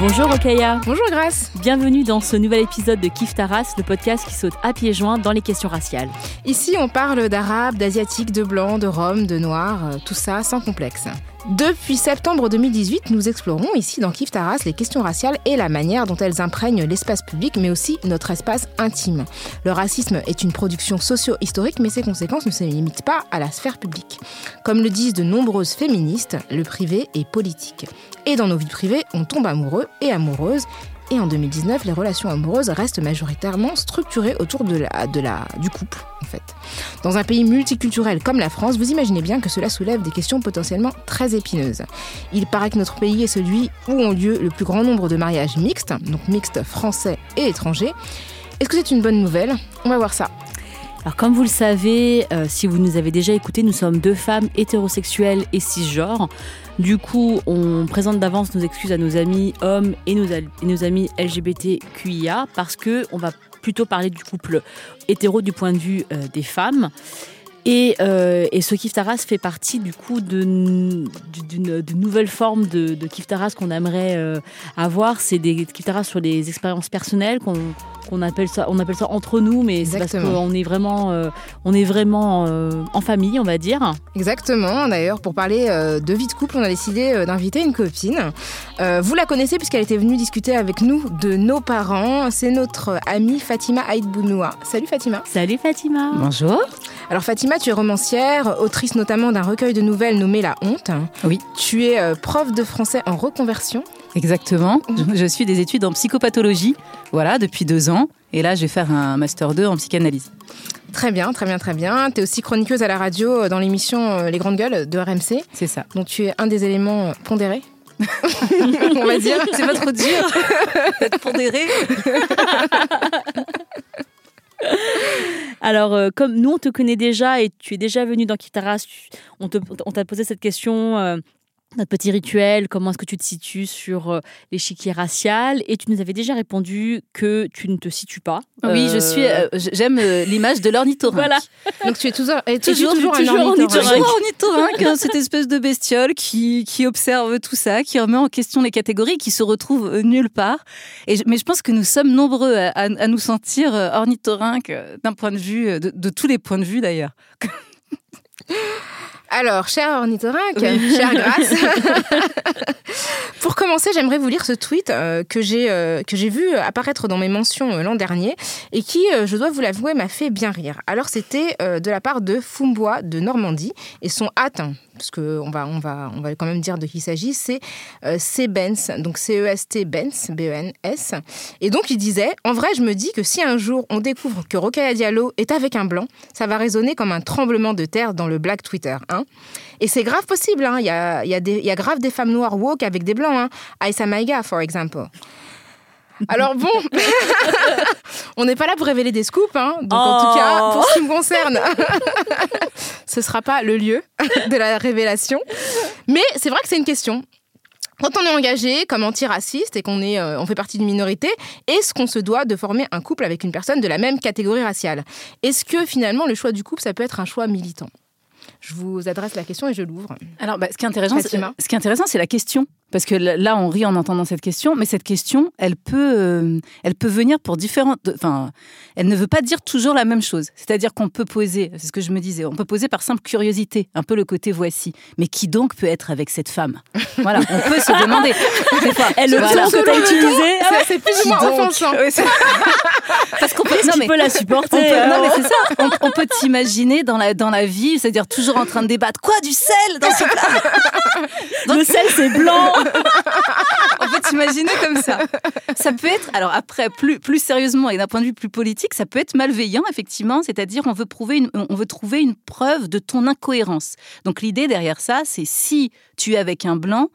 Bonjour Okaya. Bonjour Grace. Bienvenue dans ce nouvel épisode de Kif Taras, le podcast qui saute à pieds joints dans les questions raciales. Ici, on parle d'arabe, d'asiatique, de blanc, de rome, de noir, euh, tout ça sans complexe. Depuis septembre 2018, nous explorons ici dans Kif Taras les questions raciales et la manière dont elles imprègnent l'espace public, mais aussi notre espace intime. Le racisme est une production socio-historique, mais ses conséquences ne se limitent pas à la sphère publique. Comme le disent de nombreuses féministes, le privé est politique. Et dans nos vies privées, on tombe amoureux et amoureuse. Et en 2019, les relations amoureuses restent majoritairement structurées autour du couple, en fait. Dans un pays multiculturel comme la France, vous imaginez bien que cela soulève des questions potentiellement très épineuses. Il paraît que notre pays est celui où ont lieu le plus grand nombre de mariages mixtes, donc mixtes français et étrangers. Est-ce que c'est une bonne nouvelle? On va voir ça. Alors comme vous le savez, euh, si vous nous avez déjà écouté, nous sommes deux femmes hétérosexuelles et cisgenres. Du coup, on présente d'avance nos excuses à nos amis hommes et nos, amis LGBTQIA parce que on va plutôt parler du couple hétéro du point de vue euh, des femmes. Et, euh, et, ce Kiftaras fait partie du coup d'une nouvelle forme de, de qu'on aimerait euh, avoir. C'est des Kiftaras sur des expériences personnelles qu'on qu'on appelle ça, on appelle ça entre nous, mais c'est parce qu'on est vraiment, euh, on est vraiment euh, en famille, on va dire. Exactement. D'ailleurs, pour parler euh, de vie de couple, on a décidé euh, d'inviter une copine. Euh, vous la connaissez puisqu'elle était venue discuter avec nous de nos parents. C'est notre amie Fatima Aïd Bounoua. Salut Fatima. Salut Fatima. Bonjour. Alors Fatima, tu es romancière, autrice notamment d'un recueil de nouvelles nommé La Honte. Oui. Tu es euh, prof de français en reconversion. Exactement. Je suis des études en psychopathologie, voilà, depuis deux ans. Et là, je vais faire un master 2 en psychanalyse. Très bien, très bien, très bien. Tu es aussi chroniqueuse à la radio dans l'émission Les Grandes Gueules de RMC. C'est ça. Donc tu es un des éléments pondérés on va dire. C'est pas trop dur d'être pondéré. Alors, euh, comme nous, on te connaît déjà et tu es déjà venu dans Kitaras, on t'a posé cette question. Euh, notre petit rituel, comment est-ce que tu te situes sur euh, l'échiquier racial? Et tu nous avais déjà répondu que tu ne te situes pas. Oui, je suis. euh, J'aime euh, l'image de l'ornithorynque. Voilà. Donc tu es toujours, et Toujours, toujours, toujours, un ornithorynque. toujours ornithorynque, hein, cette espèce de bestiole qui, qui observe tout ça, qui remet en question les catégories, qui se retrouve euh, nulle part. Et mais je pense que nous sommes nombreux à, à- à nous sentir euh, ornithorynques euh, d'un point de vue, euh, de, de tous les points de vue d'ailleurs. Alors, cher ornithorynque, chère Grace, pour commencer, j'aimerais vous lire ce tweet euh, que j'ai euh, que j'ai vu apparaître dans mes mentions euh, l'an dernier et qui, je dois vous l'avouer, m'a fait bien rire. Alors, c'était de la part de Fumbois de Normandie et son hâte, parce que on va on va on va quand même dire de qui il s'agit, c'est euh, C Benz, donc C E S T Benz, B E N S. Et donc il disait, en vrai, je me dis que si un jour on découvre que Rokhaya Diallo est avec un blanc, ça va résonner comme un tremblement de terre dans le Black Twitter. Hein. Et c'est grave possible, hein. il y a grave des femmes noires woke avec des blancs. Hein. Aïssa Maïga, for example. Alors bon, on n'est pas là pour révéler des scoops, hein. donc en Oh. tout cas, pour ce qui me concerne, ce sera pas le lieu de la révélation. Mais c'est vrai que c'est une question. Quand on est engagé comme antiraciste et qu'on est, euh, on fait partie d'une minorité, est-ce qu'on se doit de former un couple avec une personne de la même catégorie raciale? Est-ce que finalement le choix du couple, ça peut être un choix militant? Je vous adresse la question et je l'ouvre. Alors, bah, ce qui est intéressant, c'est, ce qui est intéressant, c'est la question. Parce que là, on rit en entendant cette question, mais cette question, elle peut, euh, elle peut venir pour différentes. Enfin, elle ne veut pas dire toujours la même chose. C'est-à-dire qu'on peut poser, c'est ce que je me disais, on peut poser par simple curiosité, un peu le côté voici. Mais qui donc peut être avec cette femme? Voilà, on peut se demander. Et le voilà. ton que tu as utilisé, ah C'est- C'est plus ou moins offensant. Parce qu'on peut, non, mais- la on supporter peut, euh, non, mais c'est ça. On, on peut t'imaginer dans la, dans la vie, c'est-à-dire toujours en train de débattre. Quoi, du sel dans ce plat? Le sel, c'est blanc On peut t'imaginer comme ça. Ça peut être, alors après, plus, plus sérieusement et d'un point de vue plus politique, ça peut être malveillant, effectivement, c'est-à-dire on on veut trouver une preuve de ton incohérence. Donc l'idée derrière ça, c'est si tu es avec un blanc,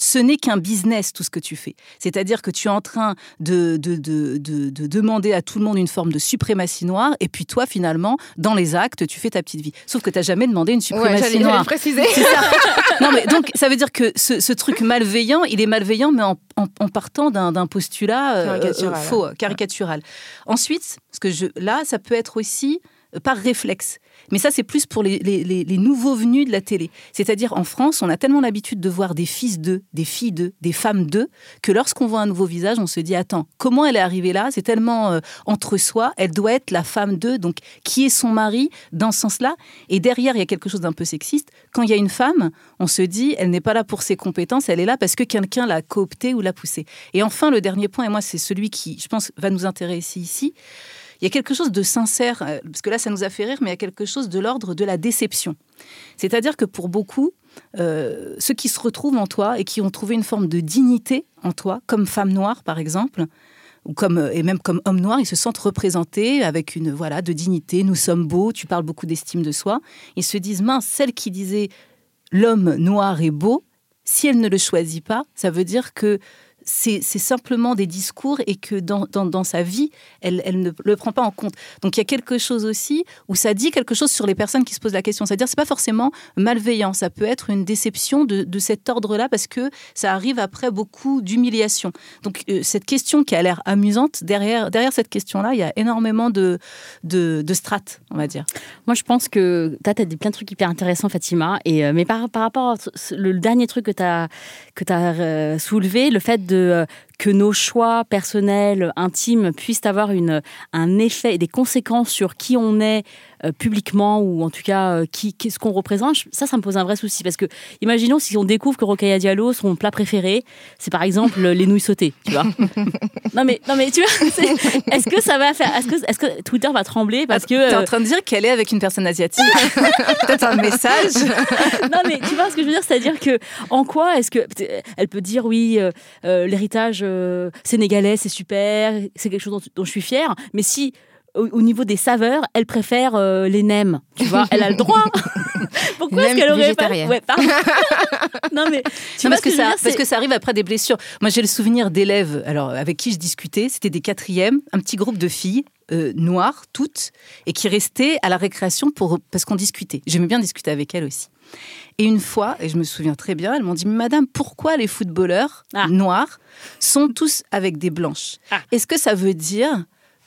ce n'est qu'un business tout ce que tu fais. C'est-à-dire que tu es en train de, de, de, de, demander à tout le monde une forme de suprématie noire, et puis toi, finalement, dans les actes, tu fais ta petite vie. Sauf que tu n'as jamais demandé une suprématie ouais, noire. préciser. Non, mais donc, ça veut dire que ce, ce truc malveillant, il est malveillant, mais en, en, en partant d'un postulat euh, Caricatural. euh, faux, caricatural. Ensuite, ce que je, là, ça peut être aussi euh, par réflexe. Mais ça, c'est plus pour les, nouveaux venus de la télé. C'est-à-dire, en France, on a tellement l'habitude de voir des fils d'eux, des filles d'eux, des femmes d'eux, que lorsqu'on voit un nouveau visage, on se dit, attends, comment elle est arrivée là? C'est tellement euh, entre soi, elle doit être la femme d'eux, donc qui est son mari dans ce sens-là? Et derrière, il y a quelque chose d'un peu sexiste. Quand il y a une femme, on se dit, elle n'est pas là pour ses compétences, elle est là parce que quelqu'un l'a cooptée ou l'a poussée. Et enfin, le dernier point, et moi, c'est celui qui, je pense, va nous intéresser ici il y a quelque chose de sincère, parce que là, ça nous a fait rire, mais il y a quelque chose de l'ordre de la déception. C'est-à-dire que pour beaucoup, euh, ceux qui se retrouvent en toi et qui ont trouvé une forme de dignité en toi, comme femme noire par exemple, ou comme, et même comme homme noir, ils se sentent représentés avec une voilà de dignité. Nous sommes beaux. Tu parles beaucoup d'estime de soi. Ils se disent mince, celle qui disait l'homme noir est beau, si elle ne le choisit pas, ça veut dire que c'est simplement des discours et que dans, dans, dans sa vie, elle, elle, ne le prend pas en compte. Donc il y a quelque chose aussi où ça dit quelque chose sur les personnes qui se posent la question. C'est-à-dire c'est pas forcément malveillant, ça peut être une déception de, de cet ordre-là parce que ça arrive après beaucoup d'humiliation. Donc euh, cette question qui a l'air amusante, derrière, derrière cette question-là, il y a énormément de, de, de, strates, on va dire. Moi je pense que tu as, as, dit plein de trucs hyper intéressants, Fatima. Et, euh, mais par, par rapport au dernier truc que tu as, que as euh, soulevé, le fait de euh, que nos choix personnels, intimes, puissent avoir une, un effet et des conséquences sur qui on est euh, publiquement ou en tout cas euh, qui, qu'est-ce qu'on représente, ça, ça me pose un vrai souci. Parce que imaginons si on découvre que Rokhaya Diallo, son plat préféré, c'est par exemple les nouilles sautées, tu vois. non, mais, non mais tu vois, est-ce que ça va faire, est-ce que, est-ce que Twitter va trembler parce que... T'es en train de dire qu'elle est avec une personne asiatique Peut-être un message Non mais tu vois ce que je veux dire, c'est-à-dire que en quoi est-ce que... Elle peut dire oui, euh, euh, l'héritage euh, sénégalais, c'est super, c'est quelque chose dont, dont, je suis fière. Mais si, au, au niveau des saveurs, elle préfère euh, les nems, tu vois, elle a le droit. Pourquoi est-ce qu'elle aurait pas ouais, Non mais non, parce que, que ça, dire, parce que ça arrive après des blessures. Moi, j'ai le souvenir d'élèves, alors avec qui je discutais, c'était des quatrièmes, un petit groupe de filles. Euh, noires, toutes, et qui restaient à la récréation pour, parce qu'on discutait. J'aimais bien discuter avec elles aussi. Et une fois, et je me souviens très bien, elles m'ont dit Madame, pourquoi les footballeurs ah. noirs sont tous avec des blanches? Ah. Est-ce que ça veut dire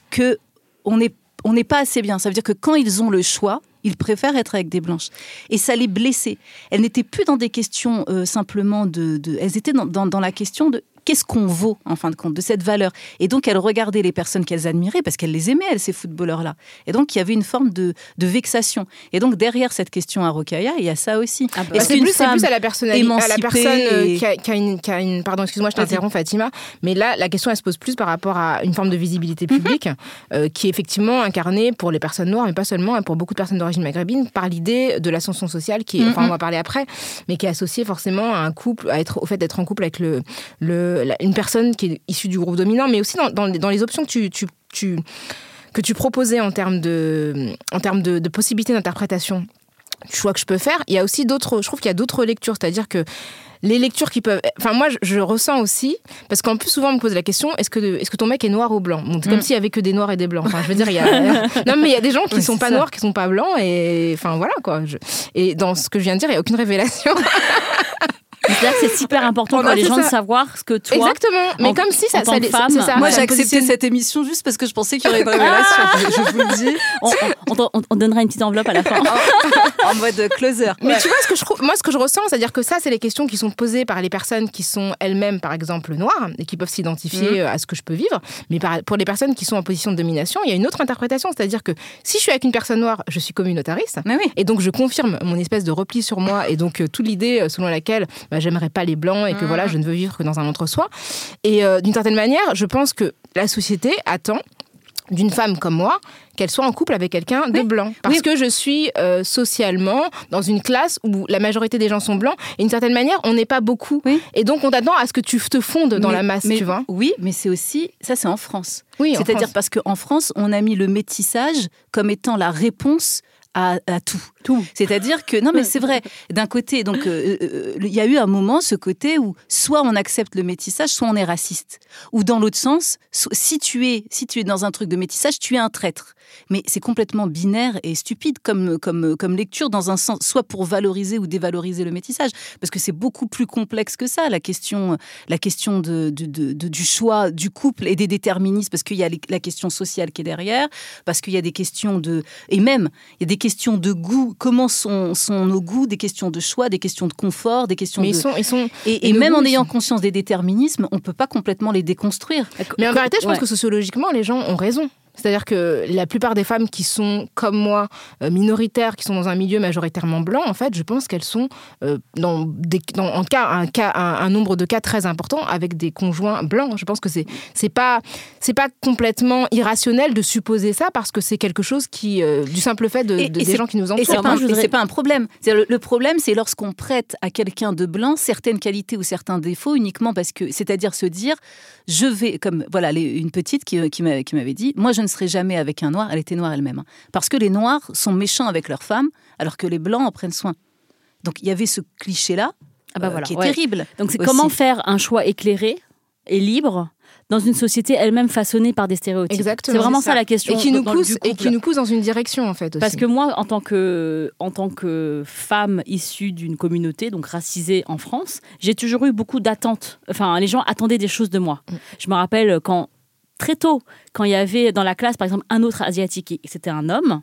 que on n'est on pas assez bien Ça veut dire que quand ils ont le choix, ils préfèrent être avec des blanches. Et ça les blessait. Elles n'étaient plus dans des questions euh, simplement de, Elles étaient dans, dans la question de qu'est-ce qu'on vaut en fin de compte de cette valeur? Et donc elles regardaient les personnes qu'elles admiraient parce qu'elles les aimaient, elles, ces footballeurs-là. Et donc il y avait une forme de, de, vexation. Et donc derrière cette question à Rokaya, il y a ça aussi. Ah bah, c'est plus, plus, à la personnalité, à la personne et... qui, a, qui, a une, qui, a, une, pardon, excuse-moi, je t'interromps, Fatima, mais là la question elle se pose plus par rapport à une forme de visibilité publique mm -hmm. euh, qui est effectivement incarnée pour les personnes noires, mais pas seulement, et pour beaucoup de personnes d'origine maghrébine, par l'idée de l'ascension sociale qui, est, mm -hmm. enfin on va parler après, mais qui est associée forcément à un couple, à être, au fait d'être en couple avec le, le une personne qui est issue du groupe dominant, mais aussi dans, dans, dans les options que tu, tu, tu, que tu proposais en termes de, en termes de, de possibilités d'interprétation du choix que je peux faire. Il y a aussi d'autres, je trouve qu'il y a d'autres lectures, c'est-à-dire que les lectures qui peuvent. Enfin, moi, je, je ressens aussi, parce qu'en plus, souvent, on me pose la question est-ce que, est que ton mec est noir ou blanc? Bon, C'est comme mm. s'il y avait que des noirs et des blancs. Enfin, je veux dire, il y a. non, mais il y a des gens qui oui, sont pas ça. noirs, qui sont pas blancs, et. Enfin, voilà, quoi. Je... Et dans ce que je viens de dire, il n'y a aucune révélation. C'est-à-dire que c'est super important pour les gens ça. de savoir ce que toi. Exactement. Mais en, comme si ça, ça, femme, ça, Moi, j'ai accepté cette émission juste parce que je pensais qu'il y aurait une révélation. Ah je, je, vous le dis. On, on, on, donnera une petite enveloppe à la fin. en, en mode closer. Mais ouais. tu vois ce que je moi, ce que je ressens, c'est-à-dire que ça, c'est les questions qui sont posées par les personnes qui sont elles-mêmes, par exemple, noires et qui peuvent s'identifier mmh. à ce que je peux vivre. Mais par, pour les personnes qui sont en position de domination, il y a une autre interprétation, c'est-à-dire que si je suis avec une personne noire, je suis communautariste. Oui. Et donc, je confirme mon espèce de repli sur moi et donc euh, toute l'idée selon laquelle bah, j'aimerais pas les blancs et que mmh. voilà, je ne veux vivre que dans un entre-soi. Et euh, d'une certaine manière, je pense que la société attend d'une femme comme moi qu'elle soit en couple avec quelqu'un de Oui. blanc. Parce Oui. que je suis euh, socialement dans une classe où la majorité des gens sont blancs et d'une certaine manière, on n'est pas beaucoup. Oui. Et donc, on t'attend à ce que tu te fondes dans Mais- la masse, mais- tu vois. Oui, mais c'est aussi, ça c'est en France. Oui, C'est-à-dire parce qu'en France, on a mis le métissage comme étant la réponse à, à tout. Tout. C'est-à-dire que, non mais c'est vrai, d'un côté, donc euh, euh, il y a eu un moment, ce côté où soit on accepte le métissage, soit on est raciste. Ou dans l'autre sens, si tu, es, si tu es dans un truc de métissage, tu es un traître. Mais c'est complètement binaire et stupide comme, comme, comme lecture dans un sens, soit pour valoriser ou dévaloriser le métissage, parce que c'est beaucoup plus complexe que ça, la question, la question de, de- de- de- du choix du couple et des déterministes, parce qu'il y a les- la question sociale qui est derrière, parce qu'il y a des questions de... Et même, il y a des questions de goût, comment sont, sont nos goûts, des questions de choix, des questions de confort, des questions Mais de... ils sont, ils sont. Et, et et nos même en ayant conscience des déterminismes, on peut pas complètement les déconstruire. Mais en vérité, je pense Ouais. que sociologiquement, les gens ont raison. C'est-à-dire que la plupart des femmes qui sont, comme moi, euh, minoritaires, qui sont dans un milieu majoritairement blanc, en fait, je pense qu'elles sont euh, dans, des, dans en cas, un, cas, un, un nombre de cas très important avec des conjoints blancs. Je pense que c'est c'est pas c'est pas complètement irrationnel de supposer ça parce que c'est quelque chose qui, euh, du simple fait de, Et- de- et des c'est- gens qui nous Et entourent. c'est Alors pas, et voudrais- c'est pas un problème. Le, le problème, c'est lorsqu'on prête à quelqu'un de blanc certaines qualités ou certains défauts uniquement parce que, c'est-à-dire se dire, je vais, comme voilà, les- une petite qui, qui m'a- qui m'avait dit, moi je ne serai jamais avec un noir, elle était noire elle-même, hein. parce que les noirs sont méchants avec leurs femmes, alors que les blancs en prennent soin. Donc il y avait ce cliché-là Ah bah euh, voilà, qui est ouais. terrible. Donc c'est comment faire un choix éclairé et libre dans une société elle-même façonnée par des stéréotypes. Exactement, C'est vraiment ça. ça. la question. et qui nous pousse et qui nous pousse dans une direction en fait. Aussi. Parce que moi, en tant que, en tant que femme issue d'une communauté, donc racisée en France, j'ai toujours eu beaucoup d'attentes. Enfin, les gens attendaient des choses de moi. Mm. Je me rappelle quand, très tôt, quand il y avait dans la classe, par exemple, un autre asiatique et c'était un homme,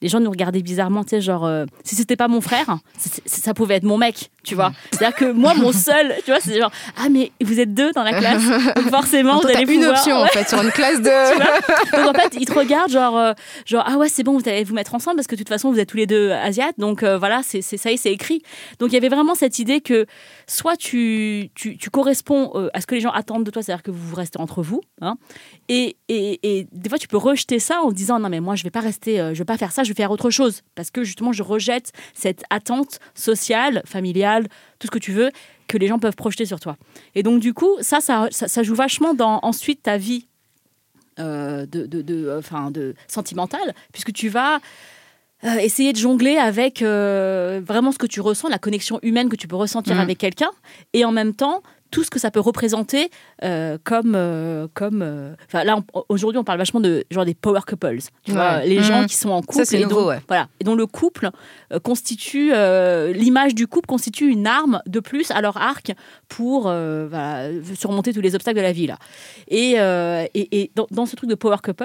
les gens nous regardaient bizarrement, tu sais, genre, euh, si c'était pas mon frère, ça pouvait être mon mec, tu vois. C'est-à-dire que moi, mon seul, tu vois, c'est genre, ah, mais vous êtes deux dans la classe, donc forcément, vous allez une pouvoir- option en fait sur une classe de. donc en fait, ils te regardent genre, euh, genre ah ouais, c'est bon, vous allez vous mettre ensemble parce que de toute façon, vous êtes tous les deux asiates. Donc euh, voilà, c'est c'est- ça y est, c'est écrit. Donc il y avait vraiment cette idée que soit tu, tu, tu corresponds euh, à ce que les gens attendent de toi, c'est-à-dire que vous restez entre vous. hein, et, et, et des fois, tu peux rejeter ça en disant non, mais moi, je vais pas rester, euh, je vais pas faire ça, je vais faire autre chose. Parce que justement, je rejette cette attente sociale, familiale, tout ce que tu veux, que les gens peuvent projeter sur toi. Et donc, du coup, ça, ça, ça, joue vachement dans ensuite ta vie euh, de, de, de, de sentimentale, puisque tu vas euh, essayer de jongler avec euh, vraiment ce que tu ressens, la connexion humaine que tu peux ressentir Mhm. avec quelqu'un, et en même temps tout ce que ça peut représenter euh, comme euh, comme enfin là aujourd'hui on parle vachement de genre des power couples tu vois les gens Mhm. qui sont en couple c'est et nouveau, dont, ouais. voilà et dont le couple constitue l'image du couple constitue une arme de plus à leur arc pour voilà, surmonter tous les obstacles de la vie là et, et, et dans, dans ce truc de power couple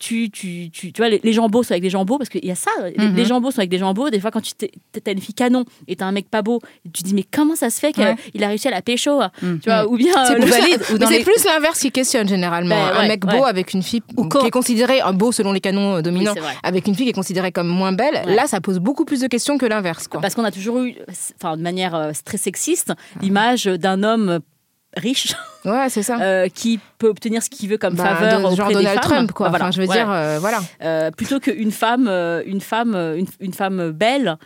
tu, tu, tu, tu vois, les, les gens beaux sont avec des gens beaux, parce qu'il y a ça, les, les gens beaux sont avec des gens beaux. Des fois, quand tu t'as une fille canon et t'as un mec pas beau, tu te dis, mais comment ça se fait qu'il Ouais. a réussi à la pécho Mhm. Tu vois, ou bien. C'est euh, les- plus l'inverse qui questionne généralement. Ben, un ouais, mec beau ouais. avec une fille Ou qui est considéré un beau selon les canons euh, Oui, dominants, avec une fille qui est considérée comme moins belle, là ça pose beaucoup plus de questions que l'inverse. Parce qu'on a toujours eu, enfin, de manière euh, très sexiste, l'image d'un homme riche Ouais, c'est ça. euh, qui peut obtenir ce qu'il veut comme Bah, faveur de- auprès genre des Donald femmes. Trump, quoi. Bah, voilà. Enfin, je veux dire, euh, voilà. Euh, plutôt qu'une femme, une femme, une, une femme belle,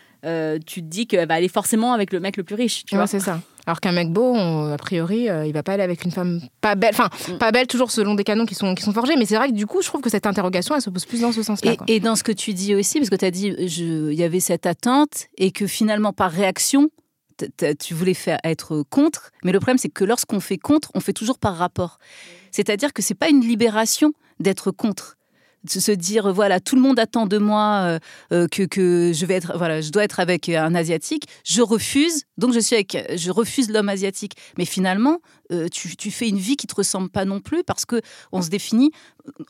tu te dis qu'elle va aller forcément avec le mec le plus riche. Tu Ouais, vois c'est ça. Alors qu'un mec beau, on- a priori, euh, il va pas aller avec une femme pas belle. Enfin, Mm. pas belle toujours selon des canons qui sont, qui sont forgés. Mais c'est vrai que du coup, je trouve que cette interrogation, elle se pose plus dans ce sens-là. Et, quoi. et dans ce que tu dis aussi, parce que tu as dit il y avait cette attente et que finalement par réaction, tu voulais faire être contre, mais le problème c'est que lorsqu'on fait contre, on fait toujours par rapport. C'est-à-dire que c'est pas une libération d'être contre. Se dire voilà tout le monde attend de moi euh, euh, que, que je vais être voilà je dois être avec un asiatique je refuse donc je suis avec je refuse l'homme asiatique mais finalement euh, tu, tu fais une vie qui te ressemble pas non plus parce que on se définit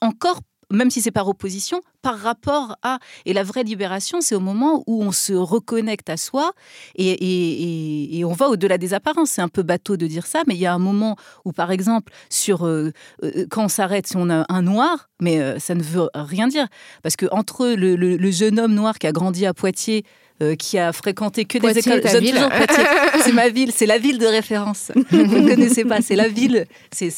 encore même si c'est par opposition, par rapport à. Et la vraie libération, c'est au moment où on se reconnecte à soi et, on va au-delà des apparences. C'est un peu bateau de dire ça, mais il y a un moment où, par exemple, sur euh, euh, quand on s'arrête, si on a un noir, mais euh, ça ne veut rien dire, parce que entre le jeune homme noir qui a grandi à Poitiers euh, qui a fréquenté que Poitiers, des écoles. Je donne ville. toujours Poitiers. C'est ma ville, c'est la ville de référence. Vous ne connaissez pas, c'est la ville, c'est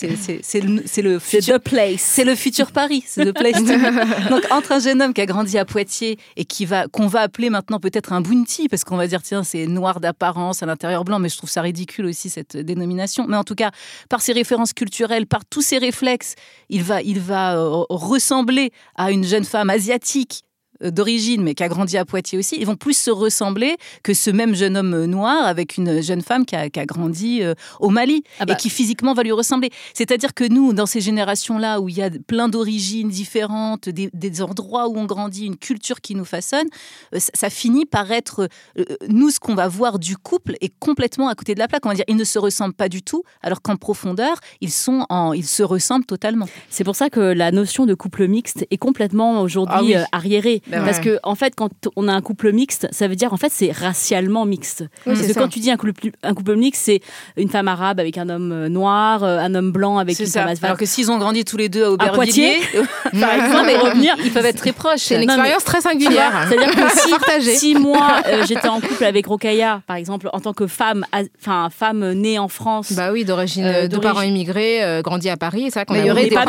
le, le futur The Place. c'est le futur Paris, c'est the place to be. Donc entre un jeune homme qui a grandi à Poitiers et qui va qu'on va appeler maintenant peut-être un bounty parce qu'on va dire tiens c'est noir d'apparence à l'intérieur blanc, mais je trouve ça ridicule aussi cette dénomination. Mais en tout cas par ses références culturelles, par tous ses réflexes, il va il va euh, ressembler à une jeune femme asiatique d'origine, mais qui a grandi à Poitiers aussi, ils vont plus se ressembler que ce même jeune homme euh, noir avec une jeune femme qui a, qui a grandi euh, au Mali Ah bah. et qui physiquement va lui ressembler. C'est-à-dire que nous, dans ces générations-là où il y a plein d'origines différentes, des, des endroits où on grandit, une culture qui nous façonne, euh, ça, ça finit par être, euh, nous, ce qu'on va voir du couple est complètement à côté de la plaque. On va dire, ils ne se ressemblent pas du tout, alors qu'en profondeur, ils, sont en, ils se ressemblent totalement. C'est pour ça que la notion de couple mixte est complètement aujourd'hui Ah oui. euh, arriérée. Ben Parce ouais. que en fait, quand on a un couple mixte, ça veut dire en fait c'est racialement mixte. Parce c'est que ça. quand tu dis un couple, un couple mixte, c'est une femme arabe avec un homme euh, noir, euh, un homme blanc avec une ça. femme. Alors que s'ils ont grandi tous les deux à Poitiers, Aubervilliers, par exemple, et revenir. ils peuvent être très proches. C'est une expérience très singulière. C'est-à-dire que si, moi euh, j'étais en couple avec Rokaya, par exemple, en tant que femme, enfin femme née en France, Bah oui, d'origine, Euh, de parents immigrés, euh, grandi à Paris, c'est vrai qu'on Mais a il y aurait des pas.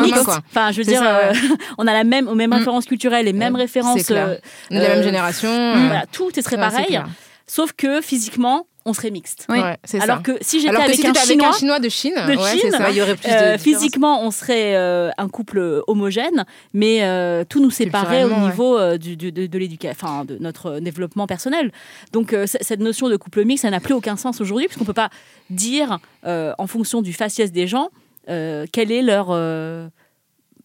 Enfin, je veux dire, ça, on a la même, aux mêmes Mm. références culturelles, les mêmes références. Clair. euh, On est de la même euh, génération. Euh, Voilà, tout serait ouais, c'est pareil, sauf que physiquement, on serait mixte. Oui. Ouais, c'est Alors ça. que si j'étais avec, si un avec Chinois, un Chinois de Chine, de ouais, Chine, ça. Il y aurait plus de euh, physiquement, on serait euh, un couple homogène, mais euh, tout nous séparait au ouais. niveau euh, du, du- de, de l'éducation, enfin, de notre développement personnel. Donc, euh, cette notion de couple mixte, ça n'a plus aucun sens aujourd'hui, puisqu'on ne peut pas dire, euh, en fonction du faciès des gens, euh, quelle est leur, euh,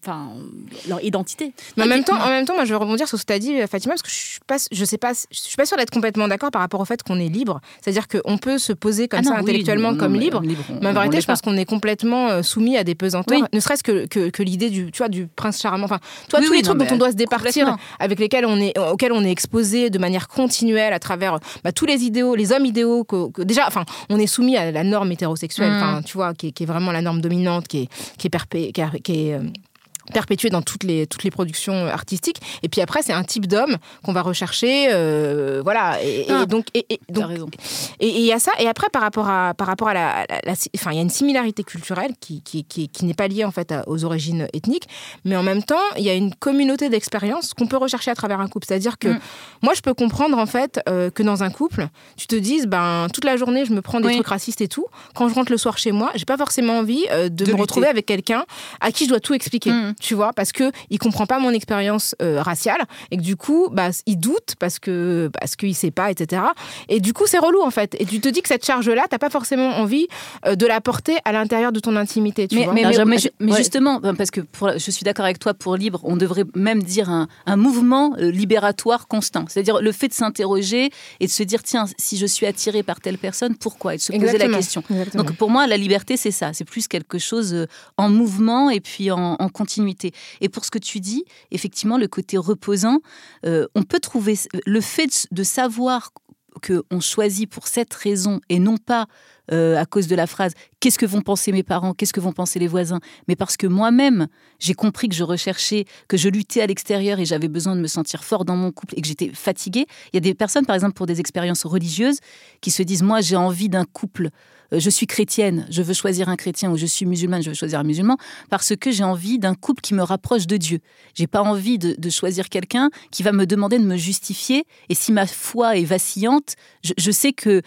enfin, leur identité. Mais en même temps, en même temps, moi, je veux rebondir sur ce que tu as dit, Fatima, parce que je suis pas, je sais pas, je suis pas sûre d'être complètement d'accord par rapport au fait qu'on est libre. C'est-à-dire qu'on peut se poser comme Ah ça oui, intellectuellement non, comme mais libre. on- Mais en vérité, je pense qu'on est complètement euh, soumis à des pesanteurs, Oui. ne serait-ce que, que, que l'idée du, tu vois, du prince charmant. Enfin, toi, Oui, tous les trucs dont on doit se départir, avec lesquels on est, auxquels on est exposé de manière continuelle à travers bah, tous les idéaux, les hommes idéaux que, que- déjà, enfin, on est soumis à la norme hétérosexuelle, Mm. enfin, tu vois, qui est, qui est vraiment la norme dominante, qui est, qui est, perpé- qui est- qui est, perpétuée dans toutes les, toutes les productions artistiques. Et puis après, c'est un type d'homme qu'on va rechercher, euh, voilà. Et, et Ah. donc, et, donc raison. et il y a ça. Et après, par rapport à, par rapport à la, enfin, il y a une similarité culturelle qui, qui, qui, qui n'est pas liée en fait aux origines ethniques, mais en même temps, il y a une communauté d'expériences qu'on peut rechercher à travers un couple. C'est-à-dire que Mm. moi, je peux comprendre en fait euh, que dans un couple, tu te dises, ben toute la journée, je me prends des Oui. trucs racistes et tout. Quand je rentre le soir chez moi, j'ai pas forcément envie euh, de, De me lutter. retrouver avec quelqu'un à qui je dois tout expliquer. Mm. Tu vois, parce que il comprend pas mon expérience euh, raciale et que du coup, bah, il doute parce que parce qu'il sait pas, etc. Et du coup, c'est relou en fait. Et tu te dis que cette charge-là, t'as pas forcément envie euh, de la porter à l'intérieur de ton intimité. Tu mais, vois mais, Non, mais- j'aime- mais- je- mais ouais. justement, ben, parce que pour, je suis d'accord avec toi, pour libre, on devrait même dire un, un mouvement euh, libératoire constant. C'est-à-dire le fait de s'interroger et de se dire, tiens, si je suis attiré par telle personne, pourquoi? Et de se poser la question. Exactement. Donc pour moi, la liberté, c'est ça. C'est plus quelque chose en mouvement et puis en, en Et pour ce que tu dis, effectivement, le côté reposant, euh, on peut trouver le fait de, de savoir qu'on choisit pour cette raison et non pas euh, à cause de la phrase qu'est-ce que vont penser mes parents, qu'est-ce que vont penser les voisins, mais parce que moi-même, j'ai compris que je recherchais, que je luttais à l'extérieur et j'avais besoin de me sentir fort dans mon couple et que j'étais fatiguée. Il y a des personnes, par exemple, pour des expériences religieuses, qui se disent moi, j'ai envie d'un couple. Euh, je suis chrétienne, je veux choisir un chrétien, ou je suis musulmane, je veux choisir un musulman, parce que j'ai envie d'un couple qui me rapproche de Dieu. J'ai pas envie de, choisir quelqu'un qui va me demander de me justifier, et si ma foi est vacillante, je, sais que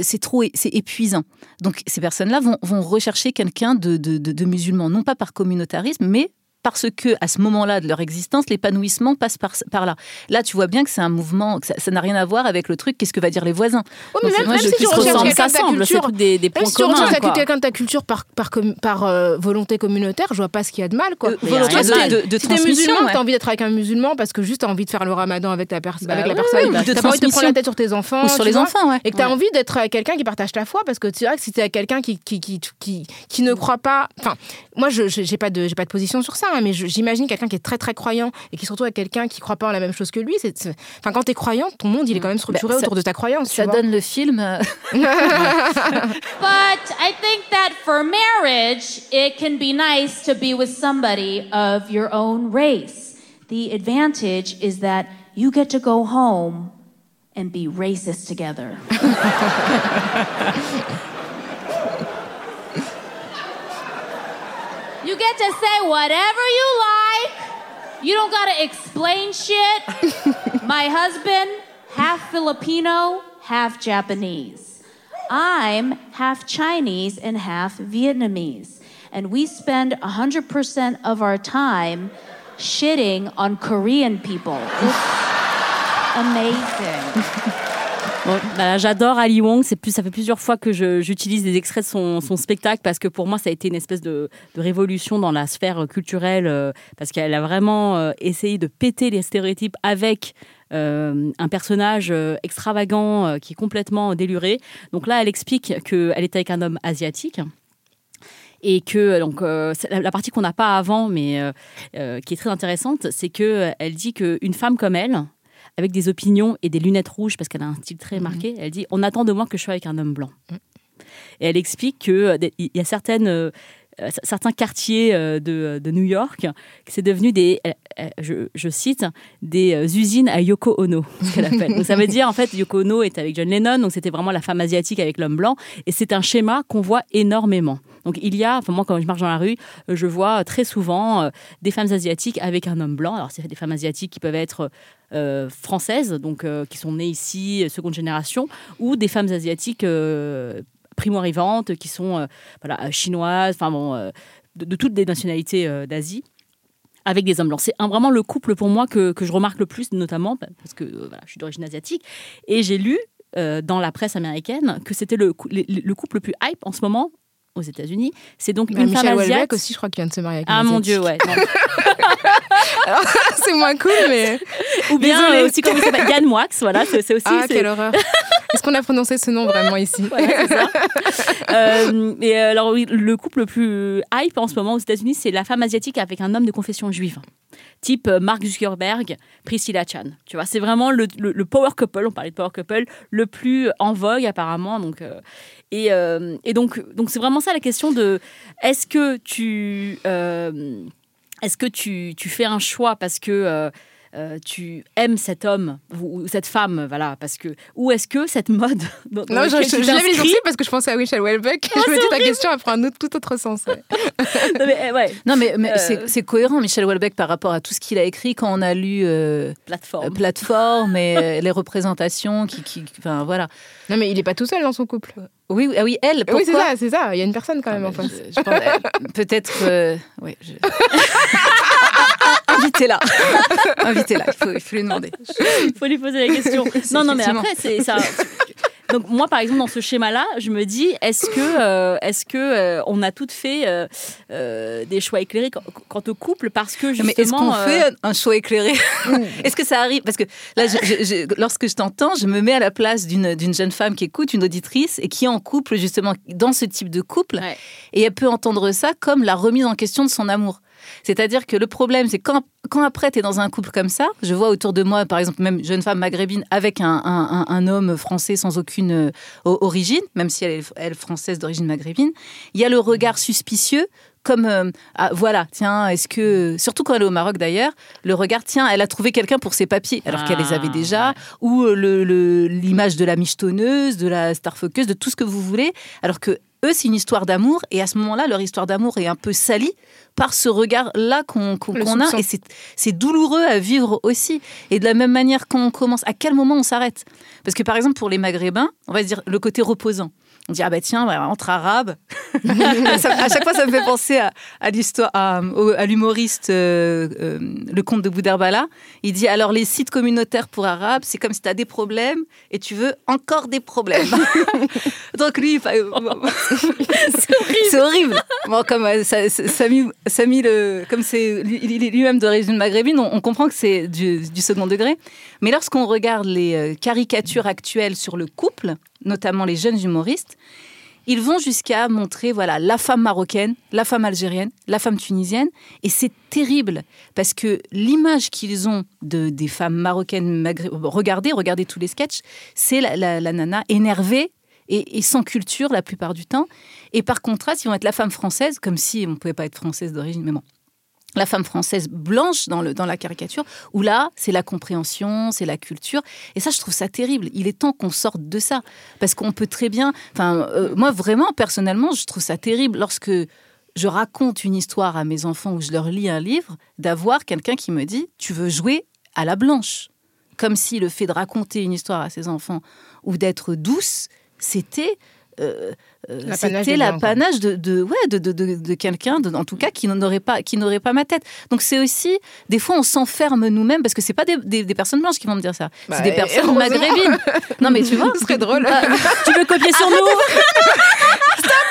c'est trop, c'est épuisant. Donc ces personnes-là vont, vont rechercher quelqu'un de, de, de, de musulman, non pas par communautarisme, mais parce que à ce moment-là de leur existence, l'épanouissement passe par, par là. Là, tu vois bien que c'est un mouvement, que ça n'a rien à voir avec le truc. Qu'est-ce que va dire les voisins mais même, moi, même je- si tu recherches quelqu'un ça de ta culture, des, des points si tu communs. quoi. quelqu'un de ta culture par, par, par euh, volonté communautaire, je vois pas ce qu'il y a de mal. Quoi. Euh, volonté rien de mal. de, de si t'es transmission. musulman, ouais. t'as envie d'être avec un musulman parce que juste t'as envie de faire le ramadan avec, ta Bah avec la personne. ouais, t'as pas envie de te prendre la tête sur tes enfants. Ou sur tu les vois. enfants, ouais. Et que tu as Ouais. envie d'être avec quelqu'un qui partage ta foi, parce que c'est vrai que si tu es avec quelqu'un qui, qui, qui, qui, qui ne croit pas. Enfin, moi, je n'ai pas, de- j'ai pas de position sur ça, hein, mais j'imagine quelqu'un qui est très, très croyant et qui se retrouve avec quelqu'un qui croit pas en la même chose que lui. c'est c'est- Enfin, quand tu es croyant, ton monde, il est quand même structuré Bah, ça- autour de ta croyance. Ça tu vois. donne le film. euh, But I think that for marriage, it can be nice to be with somebody of your own race. The advantage is that you get to go home and be racist together. you get to say whatever you like. You don't gotta explain shit. My husband, half Filipino, half Japanese. I'm half Chinese and half Vietnamese. And we spend 100% of our time shitting on Korean people. It's amazing. Bon, bah, J'adore Ali Wong. C'est plus, ça fait plusieurs fois que j'utilise des extraits de son, spectacle parce que pour moi, ça a été une espèce de, révolution dans la sphère culturelle euh, parce qu'elle a vraiment euh, essayé de péter les stéréotypes avec euh, un personnage euh, extravagant euh, qui est complètement déluré. Donc là, elle explique qu'elle est avec un homme asiatique. Et que donc euh, la, la partie qu'on n'a pas avant, mais euh, euh, qui est très intéressante, c'est que euh, elle dit qu'une femme comme elle, avec des opinions et des lunettes rouges parce qu'elle a un style très marqué. Elle dit On attend de moi que je sois avec un homme blanc. Et elle explique qu'il y a certaines. Euh, euh, certains quartiers euh, de, de New York, c'est devenu des, euh, euh, je, cite, des euh, usines à Yoko Ono, ce qu'elle appelle. Donc ça veut dire, en fait, Yoko Ono est avec John Lennon, donc c'était vraiment la femme asiatique avec l'homme blanc, et c'est un schéma qu'on voit énormément. Donc il y a, enfin moi quand je marche dans la rue, euh, je vois très souvent euh, des femmes asiatiques avec un homme blanc. Alors c'est des femmes asiatiques qui peuvent être euh, françaises, donc euh, qui sont nées ici, euh, seconde génération, ou des femmes asiatiques euh, primo-arrivantes qui sont euh, voilà, euh, chinoises, enfin bon, euh, de, de toutes les nationalités d'Asie. Avec des hommes blancs. C'est vraiment le couple pour moi que, que je remarque le plus, notamment bah, parce que voilà, je suis d'origine asiatique. Et j'ai lu euh, dans la presse américaine que c'était le, cou- le, le couple le plus hype en ce moment aux États-Unis. C'est donc Bah, une Michel femme asiatique. aussi, je crois qu'il vient de se marier avec Ah mon dieu, ouais. c'est moins cool, mais. Ou bien euh, aussi comment il s'appelle? Yann Moix, voilà, c'est aussi. Ah, quelle horreur. Est-ce qu'on a prononcé ce nom vraiment ici Voilà, c'est ça. Euh, et euh, alors, le couple le plus hype en ce moment aux États-Unis, c'est la femme asiatique avec un homme de confession juive. Type euh, Mark Zuckerberg, Priscilla Chan. Tu vois, c'est vraiment le, le- le power couple, on parlait de power couple, le plus en vogue apparemment. Donc, euh, et, euh, et donc, donc c'est vraiment ça la question de est-ce que tu. est-ce que tu, tu fais un choix parce que euh, tu aimes cet homme ou, ou cette femme, voilà, parce que ou est-ce que cette mode dans, dans Non, je, je, je les parce que je pensais à Michel Houellebecq. je me dis ta question, elle prend un autre, tout autre sens. ouais. Non, mais, ouais, Non, mais, mais Euh. c'est- c'est cohérent, Michel Houellebecq, par rapport à tout ce qu'il a écrit quand on a lu euh, plateforme. euh, Plateforme et les représentations qui, qui- Enfin, voilà. Non, mais il est pas tout seul dans son couple. Oui, oui, ah oui, elle, pourquoi oui, c'est ça, c'est ça. Il y a une personne quand même Ah, en face. je- je pense, euh, Peut-être. euh, oui, je- Invitez-la. Invitez-la, il faut, il faut lui demander. Il faut lui poser la question. non, non, mais après, c'est ça. Donc moi, par exemple, dans ce schéma-là, je me dis, est-ce que, euh, est-ce que euh, on a toutes fait euh, euh, des choix éclairés quant, quant au couple parce que justement. Mais est-ce qu'on euh, fait un choix éclairé Est-ce que ça arrive? Parce que là, je- je- je- lorsque je t'entends, je me mets à la place d'une d'une jeune femme qui écoute, une auditrice, et qui est en couple, justement, dans ce type de couple. Ouais. Et elle peut entendre ça comme la remise en question de son amour. C'est-à-dire que le problème, c'est quand, quand après, tu es dans un couple comme ça, je vois autour de moi, par exemple, même jeune femme maghrébine avec un, un- un- un homme français sans aucune euh, origine, même si elle est elle, française d'origine maghrébine, il y a le regard suspicieux comme euh, ah, voilà tiens est-ce que surtout quand elle est au Maroc d'ailleurs le regard tiens elle a trouvé quelqu'un pour ses papiers alors qu'elle les avait Ah, déjà ouais. ou le- le- l'image de la michetonneuse de la starfuckeuse de tout ce que vous voulez alors que eux c'est une histoire d'amour et à ce moment-là leur histoire d'amour est un peu salie par ce regard-là qu'on a et c'est c'est douloureux à vivre aussi. Et de la même manière quand on commence à quel moment on s'arrête? Parce que par exemple pour les maghrébins on va se dire le côté reposant on dit ah bah tiens entre arabes. À chaque fois ça me fait penser à, à l'histoire à, l'humoriste euh, euh, le comte de Boudherbala. Il dit alors les sites communautaires pour arabes c'est comme si tu as des problèmes et tu veux encore des problèmes. Donc lui c'est horrible. Bon, comme euh, ça- ça- Samy, Samy le, comme c'est lui- il est lui-même d'origine maghrébine on, on comprend que c'est du, du second degré mais lorsqu'on regarde les euh, caricatures actuelles sur le couple notamment les jeunes humoristes ils vont jusqu'à montrer voilà la femme marocaine, la femme algérienne, la femme tunisienne, et c'est terrible parce que l'image qu'ils ont de des femmes marocaines, regardez, regardez tous les sketchs, c'est la nana énervée et, et sans culture la plupart du temps, et par contraste, ils vont être la femme française, comme si on ne pouvait pas être française d'origine, mais bon. La femme française blanche dans, le, dans la caricature, où là, c'est la compréhension, c'est la culture. Et ça, je trouve ça terrible. Il est temps qu'on sorte de ça. Parce qu'on peut très bien. Enfin, euh, moi, vraiment, personnellement, je trouve ça terrible lorsque je raconte une histoire à mes enfants ou je leur lis un livre, d'avoir quelqu'un qui me dit Tu veux jouer à la blanche Comme si le fait de raconter une histoire à ses enfants ou d'être douce, c'était. euh, euh, c'était des l'apanage de, de, ouais, de, de, de, quelqu'un, en tout cas, qui n'aurait pas, qui n'aurait pas ma tête. Donc c'est aussi, des fois, on s'enferme nous-mêmes parce que c'est pas des, des, des personnes blanches qui vont me dire ça, Bah, c'est des et- personnes maghrébines. Non mais tu vois, Ce serait drôle. Ah, tu veux copier sur nous?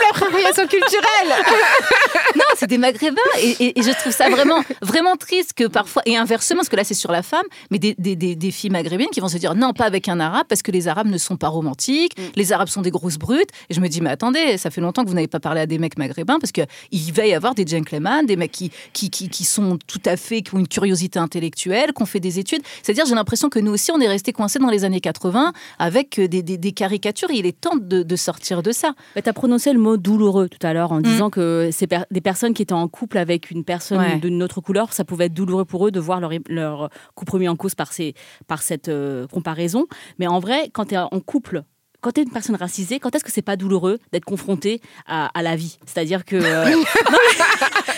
L'appropriation culturelle Non, c'est des maghrébins et, et- et je trouve ça vraiment, vraiment triste que parfois, et inversement, parce que là c'est sur la femme, mais des, des, des, des filles maghrébines qui vont se dire non, pas avec un arabe parce que les arabes ne sont pas romantiques, les arabes sont des grosses brutes. Et je me dis, mais attendez, ça fait longtemps que vous n'avez pas parlé à des mecs maghrébins parce qu'il va y avoir des gentlemen, des mecs qui, qui, qui, qui sont tout à fait, qui ont une curiosité intellectuelle, qui ont fait des études. C'est-à-dire, j'ai l'impression que nous aussi, on est restés coincés dans les années 80 avec des, des, des caricatures et il est temps de, de sortir de ça. tu as prononcé le mot douloureux tout à l'heure en disant que c'est per- des personnes qui étaient en couple avec une personne Ouais. d'une autre couleur, ça pouvait être douloureux pour eux de voir leur, leur couple remis en cause par, ces, par cette euh, comparaison. Mais en vrai, quand tu es en couple, quand tu es une personne racisée, quand est-ce que c'est pas douloureux d'être confronté à, à la vie? C'est-à-dire que. euh,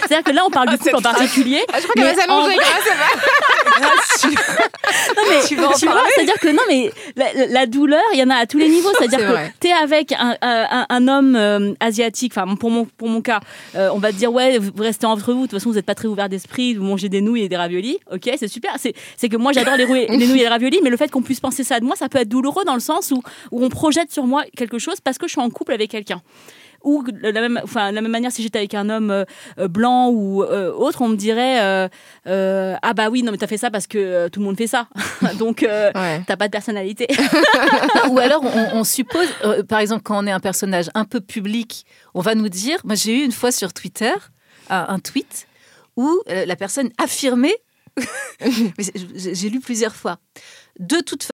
C'est-à-dire que là, on parle du couple en particulier. Ah, Je crois qu'elle va s'allonger. non mais tu, vois, c'est-à-dire que non mais la, la douleur, il y en a à tous les niveaux. C'est-à-dire C'est que t'es avec un, un, un homme euh, asiatique. Enfin pour mon pour mon cas, euh, on va te dire ouais vous restez entre vous. De toute façon vous n'êtes pas très ouvert d'esprit. Vous mangez des nouilles et des raviolis. Ok c'est super. C'est c'est que moi j'adore les nouilles et les raviolis, mais le fait qu'on puisse penser ça de moi, ça peut être douloureux dans le sens où où on projette sur moi quelque chose parce que je suis en couple avec quelqu'un ou de la même, enfin, de la même manière, si j'étais avec un homme euh, blanc ou euh, autre, on me dirait euh, Ah bah oui, non, mais t'as fait ça parce que tout le monde fait ça. Donc, Ouais. t'as pas de personnalité. Ou alors, on, on suppose, par exemple, quand on est un personnage un peu public, on va nous dire. Moi, j'ai eu une fois sur Twitter un, tweet où la personne affirmait, j'ai lu plusieurs fois, de toute façon.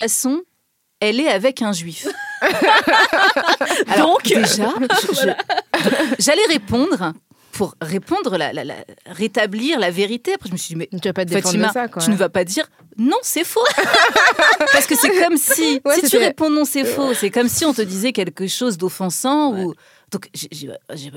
Façon, elle est avec un juif. Alors, Donc- déjà, j'allais répondre pour répondre, la, la- la- rétablir la vérité. Après, je me suis dit, mais Tu vas pas te Fatima, ça, quoi. tu ne vas pas dire non, c'est faux. Parce que c'est comme si, Ouais, si tu réponds non, c'est faux, c'est comme si on te disait quelque chose d'offensant ou. Donc, j'ai-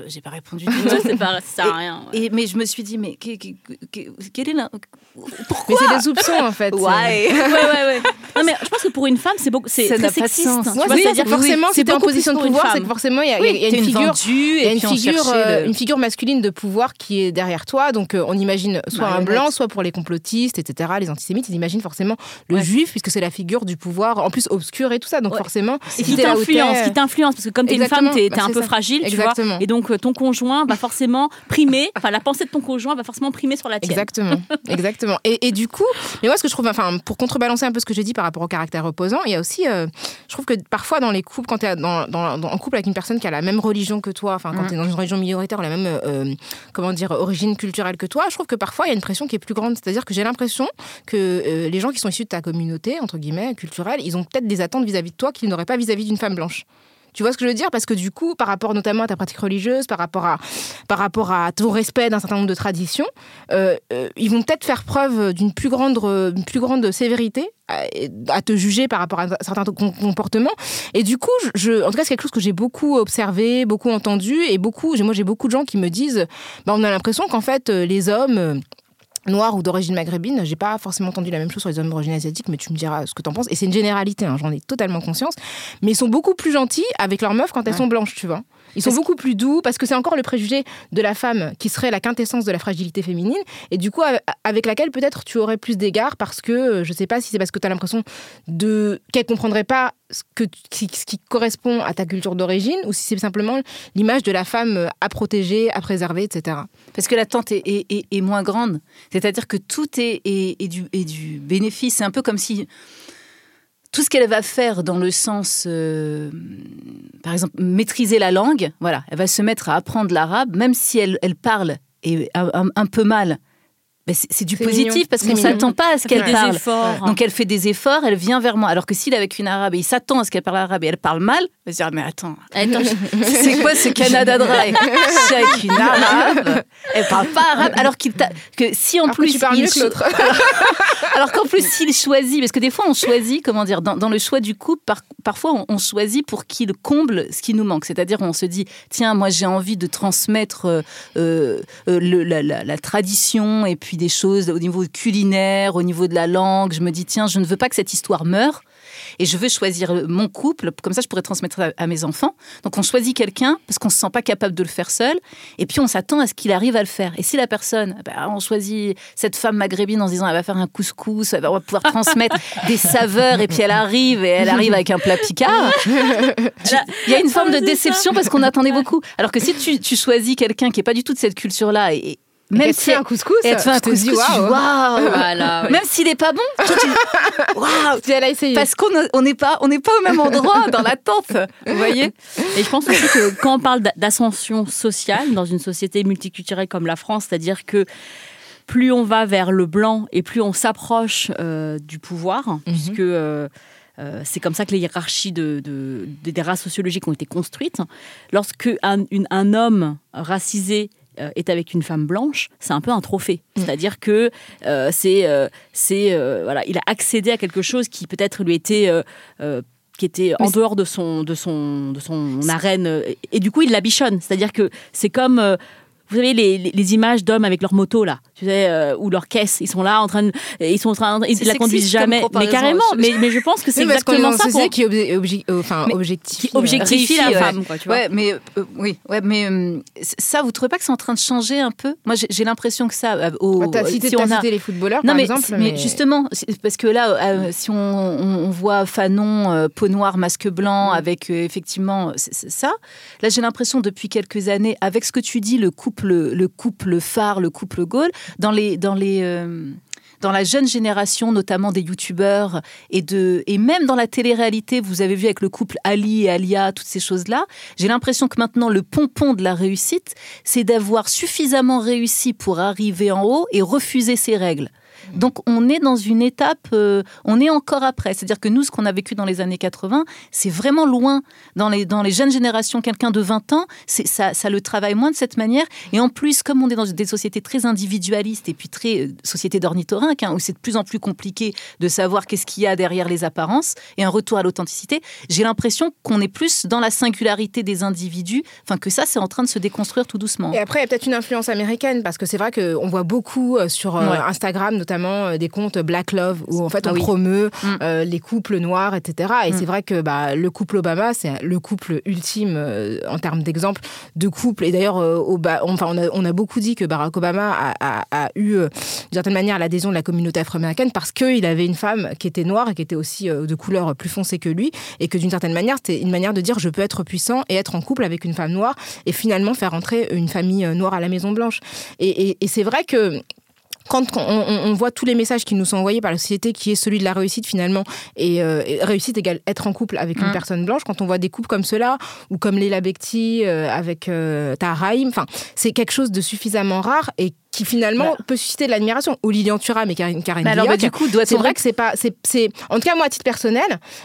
j'ai pas répondu du Ouais, tout. c'est pas, ça sert à rien. ouais. Et, mais je me suis dit, mais que- que- que- quel est la- Mais Pourquoi c'est des soupçons en fait. Ouais. ouais, ouais, ouais. Non, mais je pense que pour une femme, c'est beaucoup, c'est Ça très n'a pas de sexiste. sens. Tu vois, c'est-à-dire c'est-à-dire que que forcément, c'est si t'es en position de pouvoir, c'est que forcément, il y a, y une figure. Il y a une figure, cherchait euh, le- une figure masculine de pouvoir qui est derrière toi. Donc, euh, on imagine soit un Marionnette. blanc, soit pour les complotistes, etc., les antisémites, ils imaginent forcément le juif, puisque c'est la figure du pouvoir, en plus obscur et tout ça. Donc, forcément, Et qui t'influence, qui t'influence, parce que comme t'es une femme, t'es Bah, un peu ça. Fragile, tu Exactement. vois. Et donc euh, ton conjoint va forcément primer, enfin la pensée de ton conjoint va forcément primer sur la tienne. Exactement, exactement. Et, et du coup, mais moi ce que je trouve, enfin pour contrebalancer un peu ce que j'ai dit par rapport au caractère opposant, il y a aussi, euh, je trouve que parfois dans les couples, quand tu es dans, dans- dans- en couple avec une personne qui a la même religion que toi, enfin quand tu es dans une religion minoritaire, la même, euh, comment dire, origine culturelle que toi, je trouve que parfois il y a une pression qui est plus grande. C'est-à-dire que j'ai l'impression que euh, les gens qui sont issus de ta communauté, entre guillemets, culturelle, ils ont peut-être des attentes vis-à-vis de toi qu'ils n'auraient pas vis-à-vis d'une femme blanche. Tu vois ce que je veux dire? Parce que du coup, par rapport notamment à ta pratique religieuse, par rapport à, par rapport à ton respect d'un certain nombre de traditions, euh, euh, ils vont peut-être faire preuve d'une plus grande, euh, plus grande sévérité à, à te juger par rapport à certains com- comportements. Et du coup, en tout cas, c'est quelque chose que j'ai beaucoup observé, beaucoup entendu, et beaucoup, moi, j'ai beaucoup de gens qui me disent, bah, on a l'impression qu'en fait, euh, les hommes euh, noirs ou d'origine maghrébine, j'ai pas forcément entendu la même chose sur les hommes d'origine asiatique, mais tu me diras ce que t'en penses. Et c'est une généralité, hein, j'en ai totalement conscience. Mais ils sont beaucoup plus gentils avec leurs meufs quand elles Ouais. sont blanches, tu vois. Ils sont Parce beaucoup plus doux parce que c'est encore le préjugé de la femme qui serait la quintessence de la fragilité féminine et du coup avec laquelle peut-être tu aurais plus d'égards parce que euh, je sais pas si c'est parce que tu as l'impression de qu'elle comprendrait pas ce, que, qui- ce qui correspond à ta culture d'origine ou si c'est simplement l'image de la femme euh, à protéger, à préserver, etc. Parce que l'attente est, est- est- est moins grande. C'est-à-dire que tout est, est- est du, est du bénéfice. C'est un peu comme si tout ce qu'elle va faire dans le sens, euh, par exemple, maîtriser la langue, voilà, elle va se mettre à apprendre l'arabe, même si elle, parle un peu mal. Ben, c'est du positif mignon. parce qu'on mignon. s'attend pas à ce qu'elle fait des parle. efforts. Donc elle fait des efforts, elle vient vers moi. Alors que s'il est avec une arabe et il s'attend à ce qu'elle parle arabe et elle parle mal, il va se dire mais attends, Attends, c'est quoi ce Canada Dry suis avec une arabe, elle parle pas arabe, alors qu'il que si en Alors plus il mieux que alors qu'en plus s'il choisit, parce que des fois on choisit, comment dire, dans, dans le choix du couple, par- parfois on, on choisit pour qu'il comble ce qui nous manque. C'est-à-dire on se dit tiens moi j'ai envie de transmettre euh, euh, euh, le- la, la- la tradition et puis des choses au niveau culinaire, au niveau de la langue. Je me dis tiens je ne veux pas que cette histoire meure. Et je veux choisir mon couple, comme ça je pourrais transmettre à, mes enfants. Donc on choisit quelqu'un parce qu'on se sent pas capable de le faire seul, et puis on s'attend à ce qu'il arrive à le faire. Et si la personne, bah, on choisit cette femme maghrébine en se disant elle va faire un couscous, elle va pouvoir transmettre des saveurs, et puis elle arrive et elle arrive avec un plat picard, il y a une forme de déception parce qu'on attendait beaucoup. Alors que si tu, tu choisis quelqu'un qui est pas du tout de cette culture-là, et Même si un couscous, et elle te fait un dis, couscous, tu dis, waouh. waouh, Voilà, ouais. même s'il est pas bon, toi, tu dis, waouh, parce qu'on on n'est pas, on n'est pas au même endroit dans l'attente. Vous voyez Et je pense aussi que quand on parle d'a- d'ascension sociale dans une société multiculturelle comme la France, c'est-à-dire que plus on va vers le blanc et plus on s'approche euh, du pouvoir, puisque euh, euh, c'est comme ça que les hiérarchies de, de- de- des races sociologiques ont été construites. Lorsque un, une- un homme racisé est avec une femme blanche, c'est un peu un trophée. C'est-à-dire que euh, c'est, euh, c'est, euh, voilà, il a accédé à quelque chose qui peut-être lui était euh, euh, qui était en dehors de son de son de son arène euh, et, du coup il la bichonne. C'est-à-dire que c'est comme euh, vous savez les, les- les images d'hommes avec leur moto là, tu sais, euh, ou leur caisse, ils sont là en train de, ils sont en train, ils C'est la conduisent jamais, mais carrément. je- Mais, mais je pense que c'est Oui, exactement ça pour, société qui obje- euh, enfin, Mais- objectifie. qui objectifie la ouais. femme, quoi, tu vois. Ouais, mais euh, oui, ouais, mais euh, ça, vous trouvez pas que c'est en train de changer un peu? Moi, j'ai l'impression que ça. euh, au- Bah, cité, si t'as on a- cité les footballeurs, Non, par mais, exemple. mais justement, c'est- parce que là, euh, si on, on- voit Fanon, euh, peau noire, masque blanc, avec euh, effectivement c'est- c'est ça, là j'ai l'impression depuis quelques années, avec ce que tu dis, le couple, le couple phare, le couple Gaulle, dans les, dans les, euh, dans la jeune génération, notamment des youtubeurs et de, et même dans la télé-réalité, vous avez vu avec le couple Ali et Alia, toutes ces choses-là. J'ai l'impression que maintenant le pompon de la réussite, c'est d'avoir suffisamment réussi pour arriver en haut et refuser ses règles. Donc on est dans une étape, euh, on est encore après. C'est-à-dire que nous, ce qu'on a vécu dans les années 80, c'est vraiment loin. Dans les, dans les jeunes générations, quelqu'un de 20 ans, ça, ça le travaille moins de cette manière. Et en plus, comme on est dans des sociétés très individualistes et puis très euh, sociétés d'ornithorynques, hein, où c'est de plus en plus compliqué de savoir qu'est-ce qu'il y a derrière les apparences et un retour à l'authenticité, j'ai l'impression qu'on est plus dans la singularité des individus, enfin que ça, c'est en train de se déconstruire tout doucement. Et après, il y a peut-être une influence américaine, parce que c'est vrai qu'on voit beaucoup euh, sur euh, Ouais. Instagram, notamment euh, des comptes Black Love, où en fait on Ah oui. promeut Mm. euh, les couples noirs, etc. Et Mm. c'est vrai que bah, le couple Obama, c'est le couple ultime euh, en termes d'exemple de couple. Et d'ailleurs, enfin, on, a, on a beaucoup dit que Barack Obama a, a- a eu, d'une certaine manière, l'adhésion de la communauté afro-américaine parce qu'il avait une femme qui était noire et qui était aussi de couleur plus foncée que lui. Et que d'une certaine manière, c'était une manière de dire je peux être puissant et être en couple avec une femme noire et finalement faire entrer une famille noire à la Maison Blanche. Et, et- et c'est vrai que quand on, voit tous les messages qui nous sont envoyés par la société, qui est celui de la réussite finalement, et, euh, et réussite égale être en couple avec une Mm. personne blanche, quand on voit des couples comme ceux-là, ou comme Leila Bekti euh, avec euh, enfin, c'est quelque chose de suffisamment rare et qui finalement peut susciter de l'admiration. Ou Lilian Thuram et Karine, Karine Mais alors, bah, du coup, c'est vrai que c'est pas, c'est, c'est, en tout cas moi à titre personnel,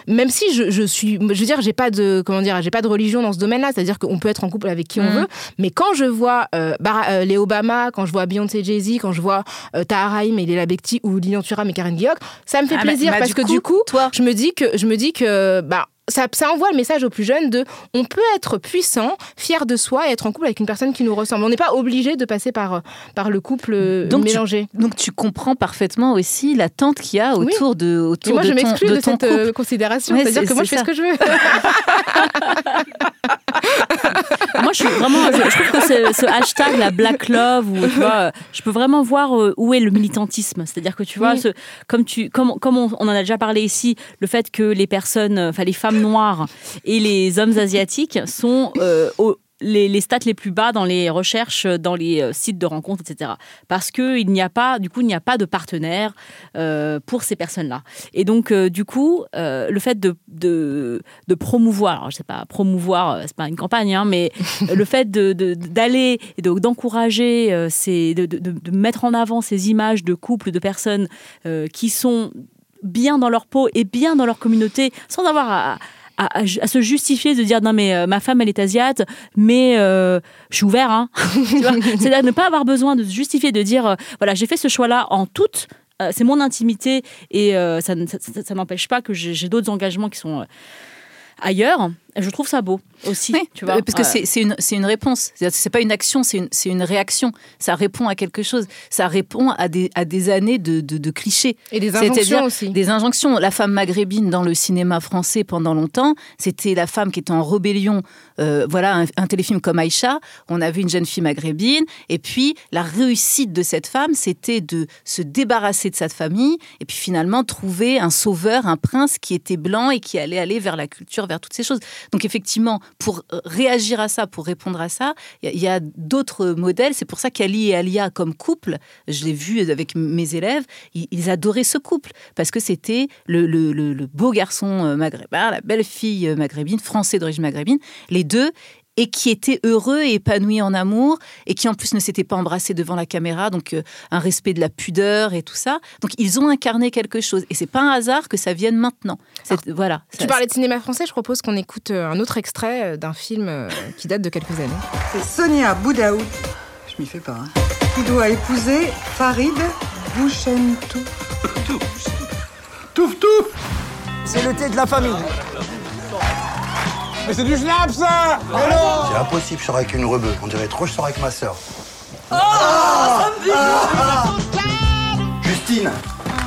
même si je, je suis, je veux dire, j'ai pas de, comment dire, j'ai pas de religion dans ce domaine-là, c'est-à-dire qu'on peut être en couple avec qui on Mhm. veut, mais quand je vois euh, Bara- euh, les Obama, quand je vois Beyoncé, Jay Z, quand je vois euh, Tahar Rahim et Leila Bekti ou Lilian Thuram et Karine Guillaume, ça me fait Ah, bah, plaisir bah, parce du que coup, du coup, toi- je me dis que, je me dis que, bah ça, ça envoie le message aux plus jeunes de on peut être puissant, fier de soi et être en couple avec une personne qui nous ressemble. On n'est pas obligé de passer par, par le couple euh, Donc tu- mélangé. Donc tu comprends parfaiement aussi l'attente qu'il y a Oui. autour de Et autour moi, de je ton, m'exclus de de, ton cette euh, couple. considération. Ouais, C'est-à-dire c'est- que moi, je fais ce que je veux. Moi, je suis vraiment. Je, je trouve que ce, ce hashtag, la Black Love, où, tu vois, euh, je peux vraiment voir euh, où est le militantisme. C'est-à-dire que tu vois, Oui. ce, comme, tu, comme, comme on, on en a déjà parlé ici, le fait que les personnes, euh, enfin les femmes noires et les hommes asiatiques sont euh, les, stats les plus bas dans les recherches, dans les euh, sites de rencontres, etc. Parce qu'il n'y a pas, du coup, il n'y a pas de partenaire euh, pour ces personnes-là. Et donc, euh, du coup, euh, le fait de, de, promouvoir, alors je sais pas, promouvoir, euh, c'est pas une campagne, hein, mais le fait d'aller et de- d'encourager, euh, de, mettre en avant ces images de couples, de personnes euh, qui sont bien dans leur peau et bien dans leur communauté, sans avoir à, à- à à se justifier de dire non mais euh, ma femme elle est asiate mais euh, je suis ouvert hein. Vois? C'est-à-dire ne pas avoir besoin de se justifier de dire euh, voilà j'ai fait ce choix là en toute c'est mon intimité et ça, ça- ça- n'empêche pas que j'ai d'autres engagements qui sont ailleurs je trouve ça beau aussi Oui, tu vois parce que Euh, c'est- une, une réponse. C'est-à-dire que C'est pas une action, c'est une, réaction. Ça répond à quelque chose. Ça répond à des, à des années de, de, de clichés. Et des injonctions aussi. Des injonctions. La femme maghrébine dans le cinéma français pendant longtemps, c'était la femme qui était en rébellion. Euh, voilà, un, un téléfilm comme Aïcha, on a vu une jeune fille maghrébine. Et puis, la réussite de cette femme, c'était de se débarrasser de sa famille et puis finalement trouver un sauveur, un prince qui était blanc et qui allait aller vers la culture, vers toutes ces choses. Donc, effectivement, pour euh, réagir à ça, pour répondre à ça, il y a- d'autres modèles. C'est pour ça qu'Ali et Alia, comme couple, je l'ai vu avec mes élèves, ils, adoraient ce couple parce que c'était le beau garçon euh, maghrébin, la belle fille euh, maghrébine, français d'origine maghrébine, les deux et qui étaient heureux et épanouis en amour, et qui en plus ne s'étaient pas embrassés devant la caméra, donc euh, un respect de la pudeur et tout ça. Donc ils ont incarné quelque chose, et c'est pas un hasard que ça vienne maintenant. Voilà. Tu Ça- parlais de cinéma français, je propose qu'on écoute euh, un autre extrait euh, d'un film qui date de quelques années. C'est Sonia Boudaout, je m'y fais pas, hein, qui doit épouser Farid Bouchentou. Touf touf C'est le thé de la famille. Mais c'est du schnapp ça C'est impossible, je sors avec une rebeu. On dirait trop, je sors avec ma sœur. Justine,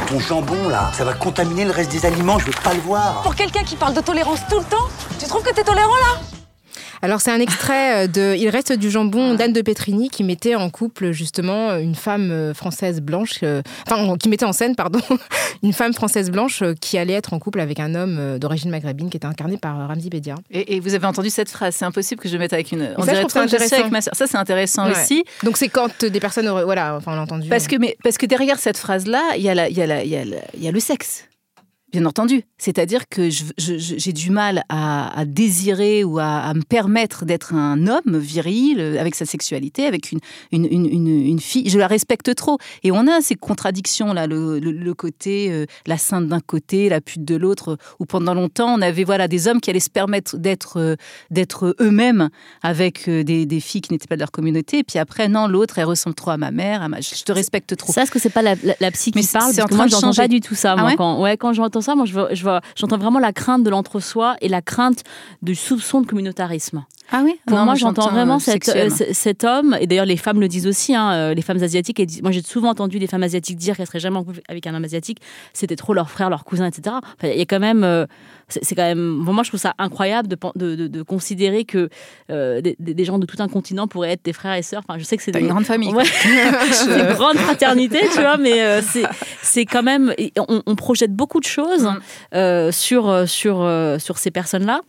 ton jambon là, ça va contaminer le reste des aliments, je veux pas le voir. Pour quelqu'un qui parle de tolérance tout le temps, tu trouves que t'es tolérant là? Alors c'est un extrait euh, de Il reste du jambon d'Anne de Petrini qui mettait en couple justement une femme euh, française blanche, euh, enfin qui mettait en scène pardon, une femme française blanche qui allait être en couple avec un homme d'origine maghrébine qui était incarné par Ramzi Bedia. Et, et vous avez entendu cette phrase, c'est impossible que je mette avec une. On ça, dirait trop intéressant. avec ma sœur. Ça, c'est intéressant Ouais. aussi. Donc c'est quand des personnes auraient- voilà, enfin on l'a entendu. Parce que, mais, parce que derrière cette phrase-là, il y, a la- y, a la- y, a la- il y a le sexe. Bien entendu. C'est-à-dire que j'ai du mal à, à désirer ou à, à me permettre d'être un homme viril, euh, avec sa sexualité, avec une, une, une, fille. Je la respecte trop. Et on a ces contradictions-là, le, le- le côté, euh, la sainte d'un côté, la pute de l'autre, où pendant longtemps, on avait voilà, des hommes qui allaient se permettre d'être euh, d'être eux-mêmes avec des, des filles qui n'étaient pas de leur communauté. Et puis après, non, l'autre, elle ressemble trop à ma mère. à ma- Je te respecte trop. Ça, est-ce que c'est pas la, la, la psy Mais qui c'est- parle? Parce que moi, j'entends pas du tout ça. Ah moi, ouais? quand, ouais, quand j'entends ça, moi, j'entends vraiment la crainte de l'entre-soi et la crainte du soupçon de communautarisme. Ah oui Pour Non, moi, j'entends vraiment euh, euh, cet homme, et d'ailleurs les femmes le disent aussi, hein, euh, les femmes asiatiques, disent- moi j'ai souvent entendu des femmes asiatiques dire qu'elles seraient jamais en couple avec un homme asiatique, c'était trop leur frère, leur cousin, etc. Enfin, Il y a quand même, euh, c'est quand même, pour moi je trouve ça incroyable de, de, de- de considérer que euh, des, gens de tout un continent pourraient être des frères et sœurs. Enfin, je sais que c'est une grande famille. Ouais. une grande fraternité, tu vois, mais euh, c'est c'est quand même, et on, on projette beaucoup de choses Mm. euh, sur sur sur ces personnes-là.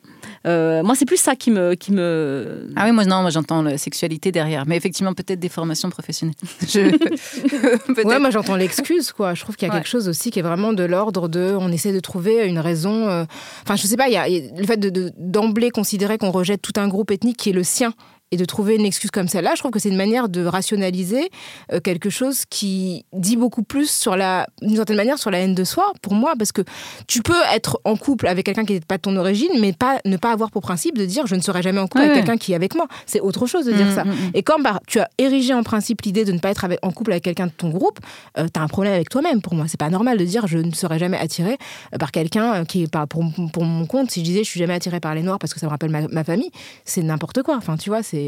Euh, moi, c'est plus ça qui me qui me Ah oui, moi non, moi j'entends la sexualité derrière, mais effectivement peut-être des formations professionnelles. Je... Ouais, moi j'entends l'excuse, quoi. Je trouve qu'il y a Ouais. quelque chose aussi qui est vraiment de l'ordre de. On essaie de trouver une raison. euh, Enfin, je sais pas, il y a, il y a le fait de- de- d'emblée considérer qu'on rejette tout un groupe ethnique qui est le sien et de trouver une excuse comme celle-là, je trouve que c'est une manière de rationaliser euh, quelque chose qui dit beaucoup plus sur la, d'une certaine manière, sur la haine de soi, pour moi, parce que tu peux être en couple avec quelqu'un qui n'est pas de ton origine, mais pas, ne pas avoir pour principe de dire je ne serai jamais en couple Ouais, avec quelqu'un qui est avec moi. C'est autre chose de dire Mm, ça. mm, mm. Et quand bah, tu as érigé en principe l'idée de ne pas être avec- en couple avec quelqu'un de ton groupe, tu as un problème avec toi-même pour moi. C'est pas normal de dire je ne serai jamais attiré euh, par quelqu'un euh, qui est pas pour, pour mon compte. Si je disais je suis jamais attiré par les noirs parce que ça me rappelle ma, ma famille, c'est n'importe quoi. Enfin, tu vois, c'est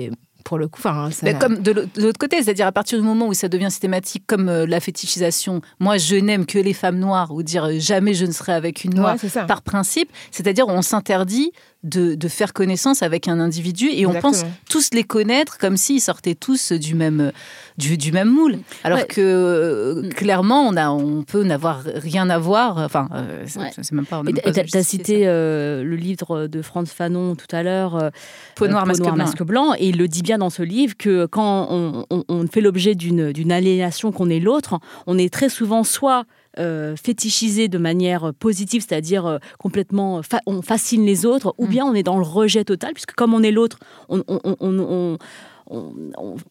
pour le coup. Enfin, ça Mais n'a- comme de l'au- de l'autre côté, c'est-à-dire à partir du moment où ça devient systématique, comme euh, la fétichisation, moi je n'aime que les femmes noires, ou dire euh, jamais je ne serai avec une noire Ouais, c'est par principe, c'est-à-dire on s'interdit de, de faire connaissance avec un individu et on Exactement. pense tous les connaître comme s'ils sortaient tous du même, du, du même moule. Alors Ouais. que euh, clairement, on, a, on peut n'avoir rien à voir, enfin, euh, c'est Ouais. c'est même pas. on a Et même t'as- pas T'as justifié t'as cité euh, le livre de Franz Fanon tout à l'heure, euh, Peau noire, euh, masque blanc. masque blanc, et il le dit bien dans ce livre que quand on, on- on fait l'objet d'une d'une aliénation qu'on est l'autre, on est très souvent soit euh, fétichisé de manière positive, c'est-à-dire euh, complètement fa- on fascine les autres, ou Mm. bien on est dans le rejet total, puisque comme on est l'autre, on,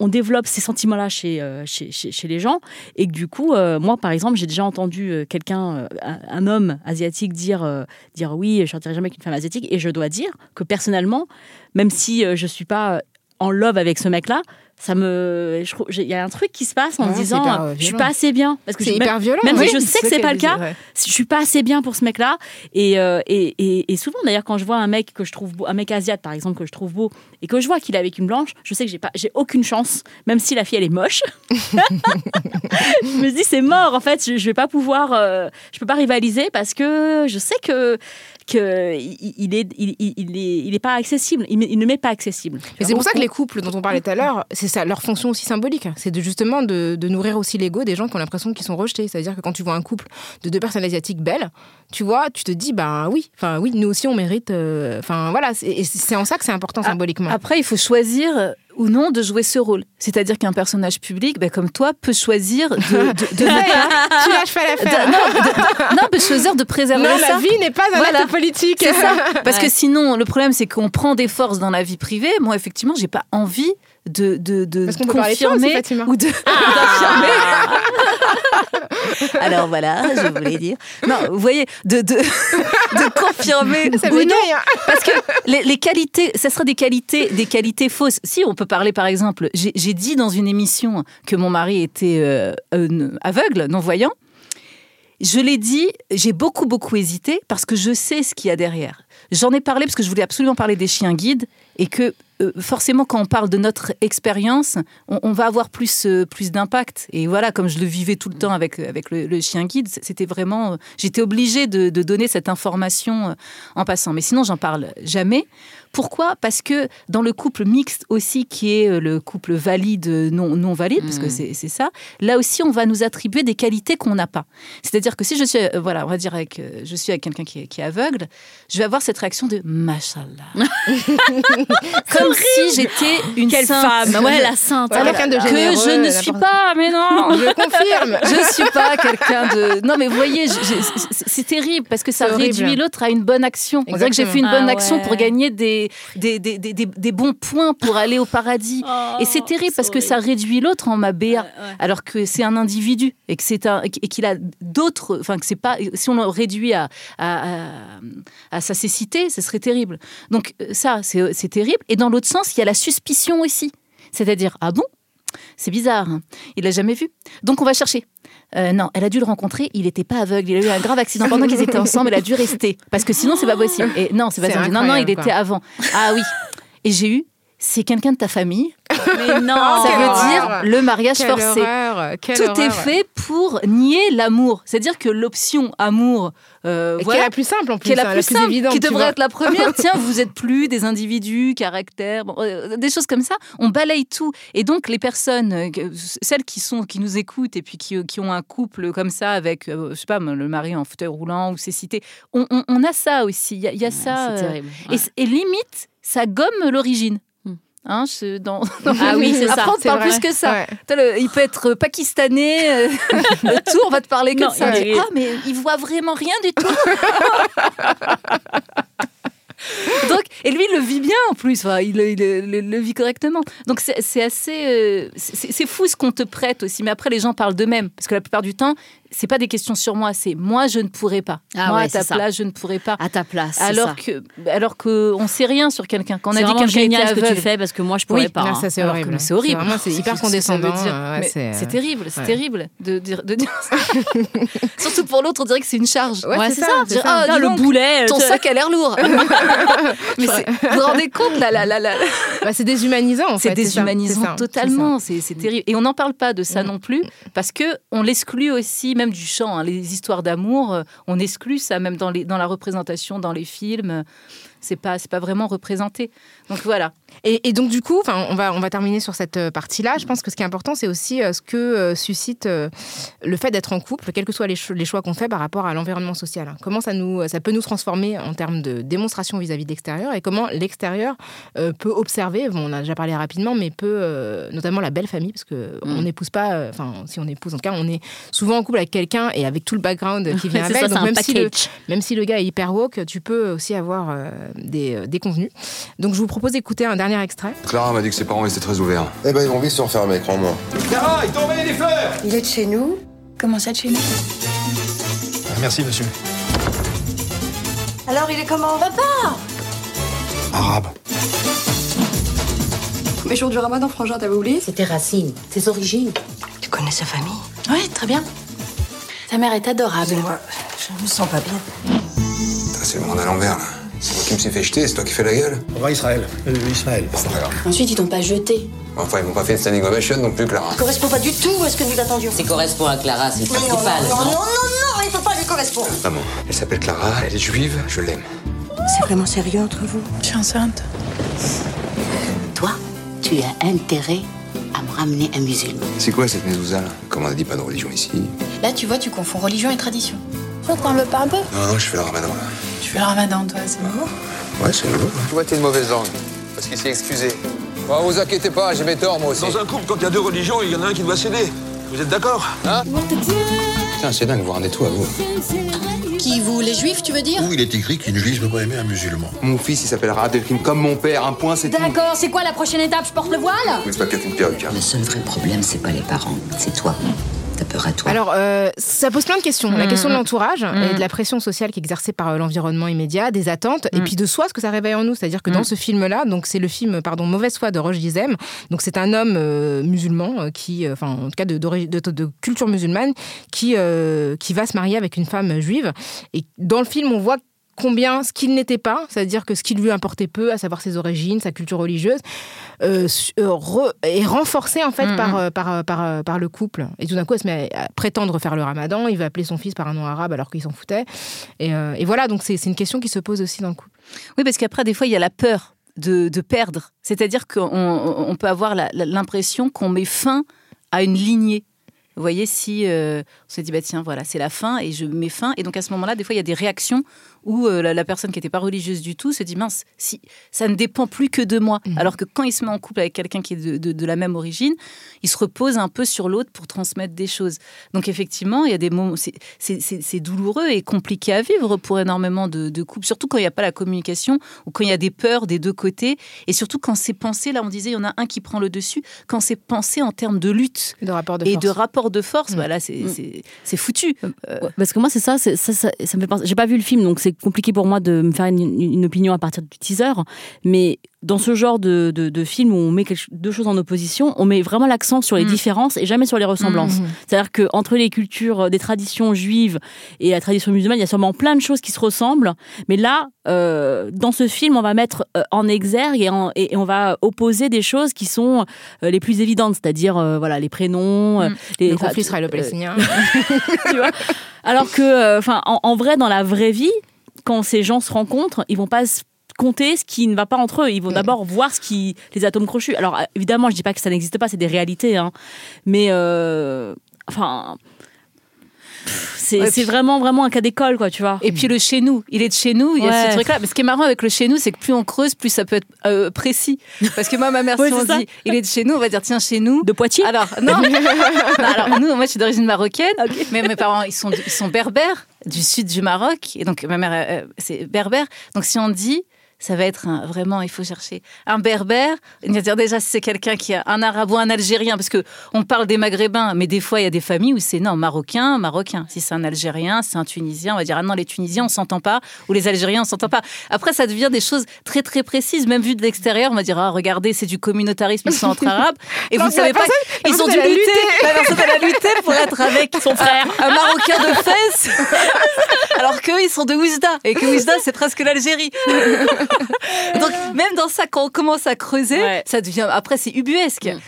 développe ces sentiments-là chez, euh, chez, chez- chez les gens. Et que du coup, euh, moi, par exemple, j'ai déjà entendu quelqu'un, un, homme asiatique, dire, dire oui, je ne jamais avec une femme asiatique. Et je dois dire que personnellement, même si je ne suis pas en love avec ce mec-là, ça me, il y a un truc qui se passe en Ouais, me disant, hyper, je suis violent. pas assez bien, parce que c'est hyper violent. même oui. si je sais que c'est pas le cas, Ouais. je suis pas assez bien pour ce mec-là. Et, euh, et, et, et souvent, d'ailleurs, quand je vois un mec que je trouve beau, un mec asiate par exemple que je trouve beau, et que je vois qu'il est avec une blanche, je sais que j'ai pas, j'ai aucune chance, même si la fille elle est moche. je me dis c'est mort en fait, je, je vais pas pouvoir, euh, je peux pas rivaliser parce que je sais que que il, il est il, il- il est il est pas accessible, il, il ne m'est pas accessible. Et c'est pour ça que les couples dont on parlait tout à l'heure, c'est ça leur fonction aussi symbolique. C'est de justement de, de nourrir aussi l'ego des gens qui ont l'impression qu'ils sont rejetés. C'est-à-dire que quand tu vois un couple de deux personnes asiatiques belles, tu vois, tu te dis bah oui, enfin oui, nous aussi on mérite. euh, Enfin voilà, c'est- et c'est en ça que c'est important symboliquement. Après, il faut choisir euh, ou non de jouer ce rôle. C'est-à-dire qu'un personnage public, ben, comme toi, peut choisir de, de, de ne pas- tu lâches pas l'affaire. non, peut choisir de préserver Non, ça. la vie n'est pas un Voilà. acte politique. C'est ça. Parce Ouais. que sinon, le problème, c'est qu'on prend des forces dans la vie privée. Moi, effectivement, j'ai pas envie de, de, de Parce qu'on peut parler de toi aussi, confirmer Fatima. ou de d'affirmer. Alors voilà, je voulais dire. Non, vous voyez, de, de, de confirmer Ça ou non. hein. Parce que les, les qualités, ça sera des qualités, des qualités fausses. Si on peut parler, par exemple, j'ai dit dans une émission que mon mari était euh, euh, aveugle, non-voyant. Je l'ai dit, j'ai beaucoup, beaucoup hésité parce que je sais ce qu'il y a derrière. J'en ai parlé parce que je voulais absolument parler des chiens guides et que forcément, quand on parle de notre expérience, on, on va avoir plus, euh, plus d'impact. Et voilà, comme je le vivais tout le temps avec, avec le, le chien guide, c'était vraiment. euh, J'étais obligée de, de donner cette information euh, en passant. Mais sinon, j'en parle jamais. Pourquoi? Parce que dans le couple mixte aussi, qui est euh, le couple valide, non, non valide, parce que c'est c'est ça, là aussi, on va nous attribuer des qualités qu'on n'a pas. C'est-à-dire que si je suis, euh, voilà, on va dire avec, euh, je suis avec quelqu'un qui, est- qui est aveugle, je vais avoir cette réaction de Mashallah. Comme si j'étais une Quelle sainte. femme, ouais la sainte. Ouais, Alors quelqu'un de que je ne suis pas, mais non. Je confirme. Je suis pas quelqu'un de. Non, mais vous voyez, c'est- terrible parce que ça réduit l'autre à une bonne action. On dirait que j'ai fait une bonne Ah action ouais. pour gagner des, des, des, des, des- des bons points pour aller au paradis. Oh, et c'est terrible parce que ça réduit l'autre en ma BA. Alors que c'est un individu et que c'est un et qu'il a d'autres. Enfin, que c'est pas. Si on le réduit à, à, à, à sa cécité, ce serait terrible. Donc, ça, c'est c'est terrible. Et dans l'autre sens, il y a la suspicion aussi. C'est-à-dire, ah bon? C'est bizarre, hein. il l'a jamais vu. Donc on va chercher. Euh, non, elle a dû le rencontrer, il n'était pas aveugle, il a eu un grave accident pendant qu'ils étaient ensemble, elle a dû rester. Parce que sinon, c'est pas possible. Et non, c'est pas possible. Non, non, il était avant. Ah oui. Et j'ai eu, c'est quelqu'un de ta famille. Mais non, Ça quelle veut horreur. dire le mariage Quelle forcé. horreur, quelle Tout est fait pour nier l'amour. C'est-à-dire que l'option amour, euh, qui est la plus simple en plus, qui est la hein, plus simple, évidente. qui devrait être la première. Tiens, vous êtes plus des individus, caractères, bon, euh, des choses comme ça. On balaye tout. Et donc les personnes, euh, celles qui sont, qui nous écoutent et puis qui, qui ont un couple comme ça avec, je sais pas, le mari en fauteuil roulant ou c'est cité, on, on- on a ça aussi. Il y a, il y a ça. c'est terrible. et, et limite, ça gomme l'origine. Hein, je- dans... Ah oui, c'est ça, Après, on te c'est parle vrai. plus que ça. Ouais. Le- il peut être pakistanais, euh, tout, on va te parler que Non, de ça. il Ah, mais il voit vraiment rien du tout. Donc, Et lui, il le vit bien en plus. Enfin, il, il- il le vit correctement. Donc c'est assez, euh, c'est fou ce qu'on te prête aussi. Mais après, les gens parlent d'eux-mêmes parce que la plupart du temps, c'est pas des questions sur moi. C'est moi, je ne pourrais pas. Ah moi, ouais, à ta ça. place, je ne pourrais pas. À ta place. Alors ça. que, alors que on sait rien sur quelqu'un. Quand on a dit quelqu'un génial était ce que tu fais parce que moi je pourrais Oui, pas. là, hein. ça c'est horrible. c'est horrible. C'est hyper condescendant. dire. euh, ouais, Mais c'est terrible, c'est ouais. terrible de dire, de dire ça. Surtout pour l'autre, on dirait que c'est une charge. Ouais, c'est ça, c'est Dire, ça. Ah, le boulet. Ton sac a l'air lourd. mais vous vous rendez compte là, là, là, là. Bah, c'est déshumanisant en C'est fait. déshumanisant c'est ça, totalement, c'est c'est terrible. Et on n'en parle pas de ça Mm. non plus, parce que on l'exclut aussi, même du chant, hein, les histoires d'amour, euh, on exclut ça même dans, les, dans la représentation, dans les films. C'est pas, pas vraiment représenté. Donc voilà. Et, et donc du coup, enfin, on va on va terminer sur cette euh, partie-là. Je pense que ce qui est important, c'est aussi euh, ce que euh, suscite le fait d'être en couple, quels que soient les, cho- les choix qu'on fait par rapport à l'environnement social. Comment ça nous ça peut nous transformer en termes de démonstration vis-à-vis de l'extérieur et comment l'extérieur peut observer. Bon, on a déjà parlé rapidement, mais peut notamment la belle famille, parce que on n'épouse pas. Enfin, si on épouse, en tout cas, on est souvent en couple avec quelqu'un et avec tout le background qui vient avec. ça, Donc même si le même si le gars est hyper woke, tu peux aussi avoir des, des convenus. Donc je vous propose d'écouter un dernier extrait. Clara m'a dit que ses parents étaient très ouverts. Eh ben, ils vont vite se refermer, crois-moi. Clara, ils t'ont envoyé des fleurs Il est de chez nous Comment ça de chez nous Merci, monsieur. Alors il est comment Papa Arabe. Mais jour du ramadan, frangin, t'avais oublié C'est tes racines, tes origines. Tu connais sa famille Oui, très bien. Ta mère est adorable. Moi, je me sens pas bien. C'est le monde à l'envers, là. Qui me suis fait jeter, c'est toi qui fais la gueule On va à Israël. Euh, Israël. C'est pas grave. Ensuite, ils t'ont pas jeté. Enfin, ils m'ont pas fait une standing ovation non plus, Clara. Correspond pas du tout à ce que nous attendions. C'est correspond à Clara, c'est le Non, non, principal. non, non, non, non, il faut pas lui correspondre. Maman, elle s'appelle Clara, elle est juive, je l'aime. C'est vraiment sérieux entre vous? Je suis enceinte. Toi, tu as intérêt à me ramener un musulman. C'est quoi cette mezouza, là? Comme on a dit, pas de religion ici? Là, tu vois, tu confonds religion et tradition. Veux pas un peu Non, non, je fais le ramadan, là. Le ramadan, toi, c'est nouveau Ouais, c'est nouveau. Tu vois, t'es une mauvaise langue. Parce qu'il s'est excusé. Oh, vous inquiétez pas, j'ai mes torts, moi aussi. Dans un couple, quand il y a deux religions, il y en a un qui doit céder. Vous êtes d'accord? Hein? Putain, c'est dingue, vous rendez tout à vous. Qui, vous, les juifs, tu veux dire? Où il est écrit qu'une juive ne peut pas aimer un musulman Mon fils, il s'appellera Abdelkrim comme mon père. Un point, c'est tout. D'accord, c'est quoi la prochaine étape? Je porte le voile? Mais c'est pas qu'être une perruque, hein. Le seul vrai problème, c'est pas les parents, c'est toi. Peur à toi. Alors, euh, ça pose plein de questions. La Mm, question de mm. l'entourage Mm. et de la pression sociale qui est exercée par euh, l'environnement immédiat, des attentes, et Mm. puis de soi, ce que ça réveille en nous. C'est-à-dire que dans Mm. ce film-là, donc c'est le film, pardon, Mauvaise foi de Roche Dizem. Donc c'est un homme euh, musulman qui, euh, enfin en tout cas de, d'ori- de- de culture musulmane, qui euh, qui va se marier avec une femme juive. Et dans le film, on voit combien ce qu'il n'était pas, c'est-à-dire que ce qui lui importait peu, à savoir ses origines, sa culture religieuse, euh, euh, re- est renforcé en fait Mhm. par, par, euh, par, par le couple. Et tout d'un coup, elle se met à, à prétendre faire le ramadan, il va appeler son fils par un nom arabe alors qu'il s'en foutait. Et, euh, et voilà, donc c'est une question qui se pose aussi dans le couple. Oui, parce qu'après, des fois, il y a la peur de, de perdre. C'est-à-dire qu'on on on peut avoir l'impression qu'on met fin à une lignée. Vous voyez, si euh, on se dit, bah, tiens, voilà, c'est la fin et je mets fin. Et donc, à ce moment-là, des fois, il y a des réactions où euh, la, la personne qui n'était pas religieuse du tout se dit, mince, si, ça ne dépend plus que de moi. Alors que quand il se met en couple avec quelqu'un qui est de, de- de la même origine, il se repose un peu sur l'autre pour transmettre des choses. Donc, effectivement, il y a des moments, c'est- douloureux et compliqué à vivre pour énormément de, de couples, surtout quand il n'y a pas la communication ou quand il y a des peurs des deux côtés. Et surtout quand c'est pensé, là, on disait, il y en a un qui prend le dessus, quand c'est pensé en termes de lutte de rapport de et force. de rapport de force, bah là, c'est foutu. Euh, Ouais, Parce que moi, c'est ça, ça, ça, ça me fait penser. J'ai pas vu le film, donc c'est compliqué pour moi de me faire une, une opinion à partir du teaser. Mais dans ce genre de, de, de film où on met quelque, deux choses en opposition, on met vraiment l'accent sur les Mm. différences et jamais sur les ressemblances. Mhm. C'est-à-dire que entre les cultures, des traditions juives et la tradition musulmane, il y a sûrement plein de choses qui se ressemblent. Mais là, euh, dans ce film, on va mettre euh, en exergue et, en- et- et on va opposer des choses qui sont euh, les plus évidentes, c'est-à-dire euh, voilà les prénoms, euh, Mm. les Le conflit israélo-palestinien. tu vois? Alors que, euh, en vrai, dans la vraie vie, quand ces gens se rencontrent, ils vont pas se compter ce qui ne va pas entre eux. Ils vont d'abord voir ce qui les atomes crochus. Alors euh, évidemment, je dis pas que ça n'existe pas, c'est des réalités, hein. Mais euh, enfin. C'est Ouais, c'est puis- vraiment, vraiment un cas d'école, quoi, tu vois. Et puis le chez nous, il est de chez nous, il y a Ouais. ce truc-là. Mais ce qui est marrant avec le chez nous, c'est que plus on creuse, plus ça peut être euh, précis. Parce que moi, ma mère, Ouais, si on ça. dit il est de chez nous, on va dire tiens, chez nous. De Poitiers Alors, non. Non, alors, nous, moi, je suis d'origine marocaine, mais mes parents, ils sont, ils sont berbères, du sud du Maroc. Et donc, ma mère, euh, c'est berbère. Donc, si on dit ça va être un- vraiment, il faut chercher un berbère. Dire déjà si c'est quelqu'un qui a un arabe ou un algérien, parce que on parle des maghrébins, mais des fois il y a des familles où c'est non marocain, marocain. Si c'est un algérien, c'est un tunisien, on va dire ah non les tunisiens on s'entend pas, ou les algériens on s'entend pas. Après ça devient des choses très très précises, même vu de l'extérieur, on va dire ah regardez c'est du communautarisme, ils sont entre arabes, et Non, vous savez pas personne- ils ont personne, dû lutter, la personne elle a lutté pour être avec son frère, un marocain de Fès, alors qu'eux ils sont de Oujda, et que Oujda c'est presque l'Algérie. Donc même dans ça, quand on commence à creuser, ça devient après c'est ubuesque.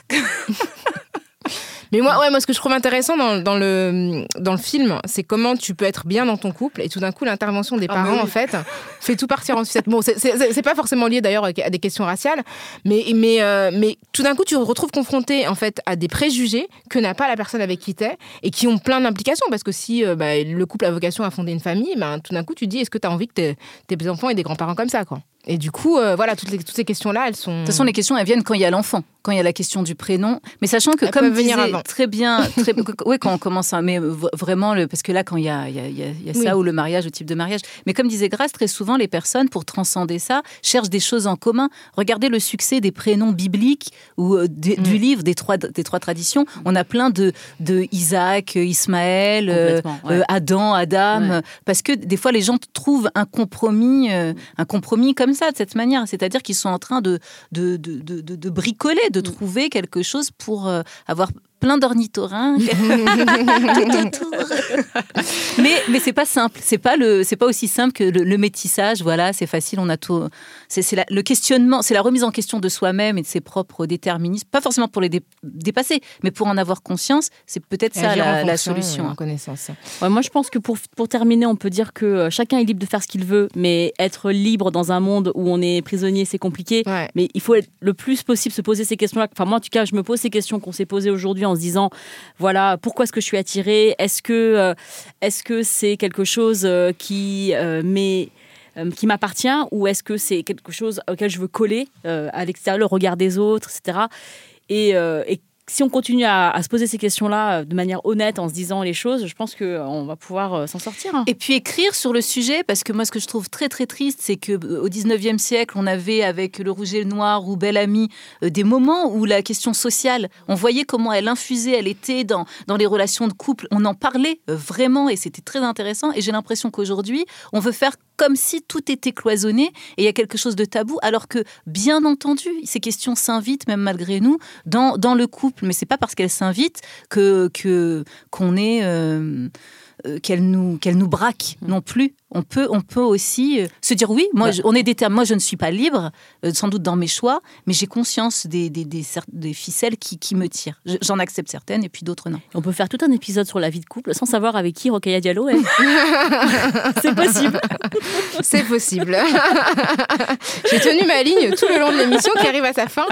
Mais moi, ouais, moi, ce que je trouve intéressant dans, dans le, dans le film, c'est comment tu peux être bien dans ton couple et tout d'un coup, l'intervention des Ah, parents, oui. en fait, fait tout partir en sucette. Bon, c'est- pas forcément lié d'ailleurs à des questions raciales, mais, mais, euh, mais tout d'un coup, tu te retrouves confronté, en fait, à des préjugés que n'a pas la personne avec qui t'es et qui ont plein d'implications. Parce que si euh, bah, le couple a vocation à fonder une famille, ben, tout d'un coup, tu te dis, est-ce que tu as envie que tes, tes enfants aient des grands-parents comme ça, quoi? Et du coup, euh, voilà, toutes, les- toutes ces questions-là, elles sont. De toute façon, les questions, elles viennent quand il y a l'enfant, quand il y a la question du prénom. Mais sachant que, Elles comme venir disait avant. très bien, très, oui, quand on commence, à, mais vraiment, le, parce que là, quand il y a, il y a, il y a- il y a ça Oui. ou le mariage, le type de mariage. Mais comme disait Grace, très souvent, les personnes, pour transcender ça, cherchent des choses en commun. Regardez le succès des prénoms bibliques ou euh, du, Mm. du livre des trois, des trois traditions. On a plein de, de Isaac, euh, Ismaël, euh, ouais. Adam, Adam, Ouais. parce que des fois les gens trouvent un compromis, un compromis comme ça, de cette manière. C'est-à-dire qu'ils sont en train de, de, de, de, de- de bricoler, Mm. de trouver quelque chose pour euh, avoir plein d'ornithorynques tout autour. mais mais c'est pas simple, c'est pas le, c'est pas aussi simple que le, le métissage. Voilà, c'est facile, on a tout. C'est le questionnement, c'est la remise en question de soi-même et de ses propres déterminismes. Pas forcément pour les dé- dépasser, mais pour en avoir conscience. C'est peut-être ça la, solution. En connaissance. Ouais, moi, je pense que pour, pour terminer, on peut dire que euh, chacun est libre de faire ce qu'il veut, mais être libre dans un monde où on est prisonnier, c'est compliqué. Mais il faut être le plus possible se poser ces questions-là. Enfin, moi, en tout cas, je me pose ces questions qu'on s'est posées aujourd'hui en se disant, voilà, pourquoi est-ce que je suis attirée? Est-ce que euh, est-ce que c'est quelque chose euh, qui euh, qui m'appartient ou est-ce que c'est quelque chose auquel je veux coller à l'extérieur, le regard des autres, etc. Et, et si on continue à, se poser ces questions-là euh, de manière honnête, en se disant les choses, je pense qu'on va pouvoir euh, s'en sortir. hein. Et puis écrire sur le sujet, parce que moi, ce que je trouve très très triste, c'est que euh, au 19e siècle, on avait avec le rouge et le noir ou Belle Amie euh, des moments où la question sociale, on voyait comment elle infusait, elle était dans, dans les relations de couple, on en parlait euh, vraiment et c'était très intéressant. Et j'ai l'impression qu'aujourd'hui, on veut faire comme si tout était cloisonné et il y a quelque chose de tabou, alors que bien entendu, ces questions s'invitent, même malgré nous, dans, le couple. Mais c'est pas parce qu'elles s'invitent que qu'on est euh, qu'elle nous qu'elle nous braque non plus. On peut on peut aussi euh, se dire oui, moi Ouais. je- on est déterminé. Moi je ne suis pas libre, euh, sans doute dans mes choix, mais j'ai conscience des des, des, ficelles qui, qui me tirent. Je- J'en accepte certaines et puis d'autres non. On peut faire tout un épisode sur la vie de couple sans savoir avec qui Rokhaya Diallo est. C'est possible. C'est possible. J'ai tenu ma ligne tout le long de l'émission qui arrive à sa fin.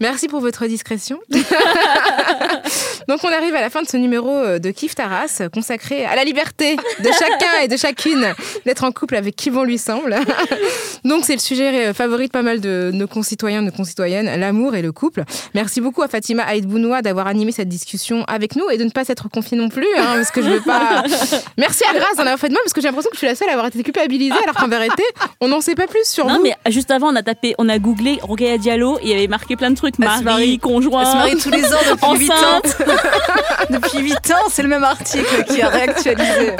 Merci pour votre discrétion. Donc on arrive à la fin de ce numéro euh, de Kif Taras consacré à la liberté de chacun et de chacune d'être en couple avec qui bon lui semble. Donc c'est le sujet euh, favori de pas mal de nos concitoyens, de nos concitoyennes, l'amour et le couple. Merci beaucoup à Fatima Aïd Bounoua d'avoir animé cette discussion avec nous et de ne pas s'être confiée non plus, hein, parce que je veux pas. Merci à Grace d'en avoir fait de moi parce que j'ai l'impression que je suis la seule à avoir été culpabilisée, alors qu'en vérité, on n'en sait pas plus sur Non, vous. mais juste avant, on a tapé, on a googlé Rokhaya Diallo il y avait marqué plein de trucs. Elle se Mari, marie- conjoint. Elle se marie tous les ans depuis 8 ans. enceinte. depuis 8 ans, c'est le même article qui a réactualisé.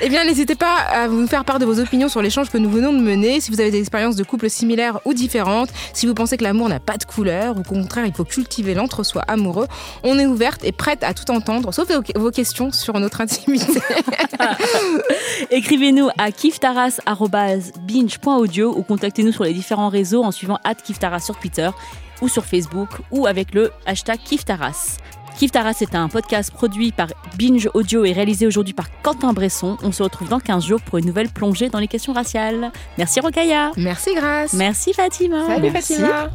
Eh bien, n'hésitez pas à nous faire part de vos opinions sur l'échange que nous venons de mener. Si vous avez des expériences de couple similaires ou différentes, si vous pensez que l'amour n'a pas de couleur ou qu'au contraire, il faut cultiver l'entre-soi amoureux, on est ouverte et prête à tout entendre, sauf vos- vos questions sur notre intimité. Écrivez-nous à kiftaras.binge.audio ou contactez-nous sur les différents réseaux en suivant kiftaras sur Twitter ou sur Facebook ou avec le hashtag kiftaras. Kiftaras est un podcast produit par Binge Audio et réalisé aujourd'hui par Quentin Bresson. On se retrouve dans 15 jours pour une nouvelle plongée dans les questions raciales. Merci Rokaya. Merci Grace. Merci Fatima. Salut Merci. Fatima.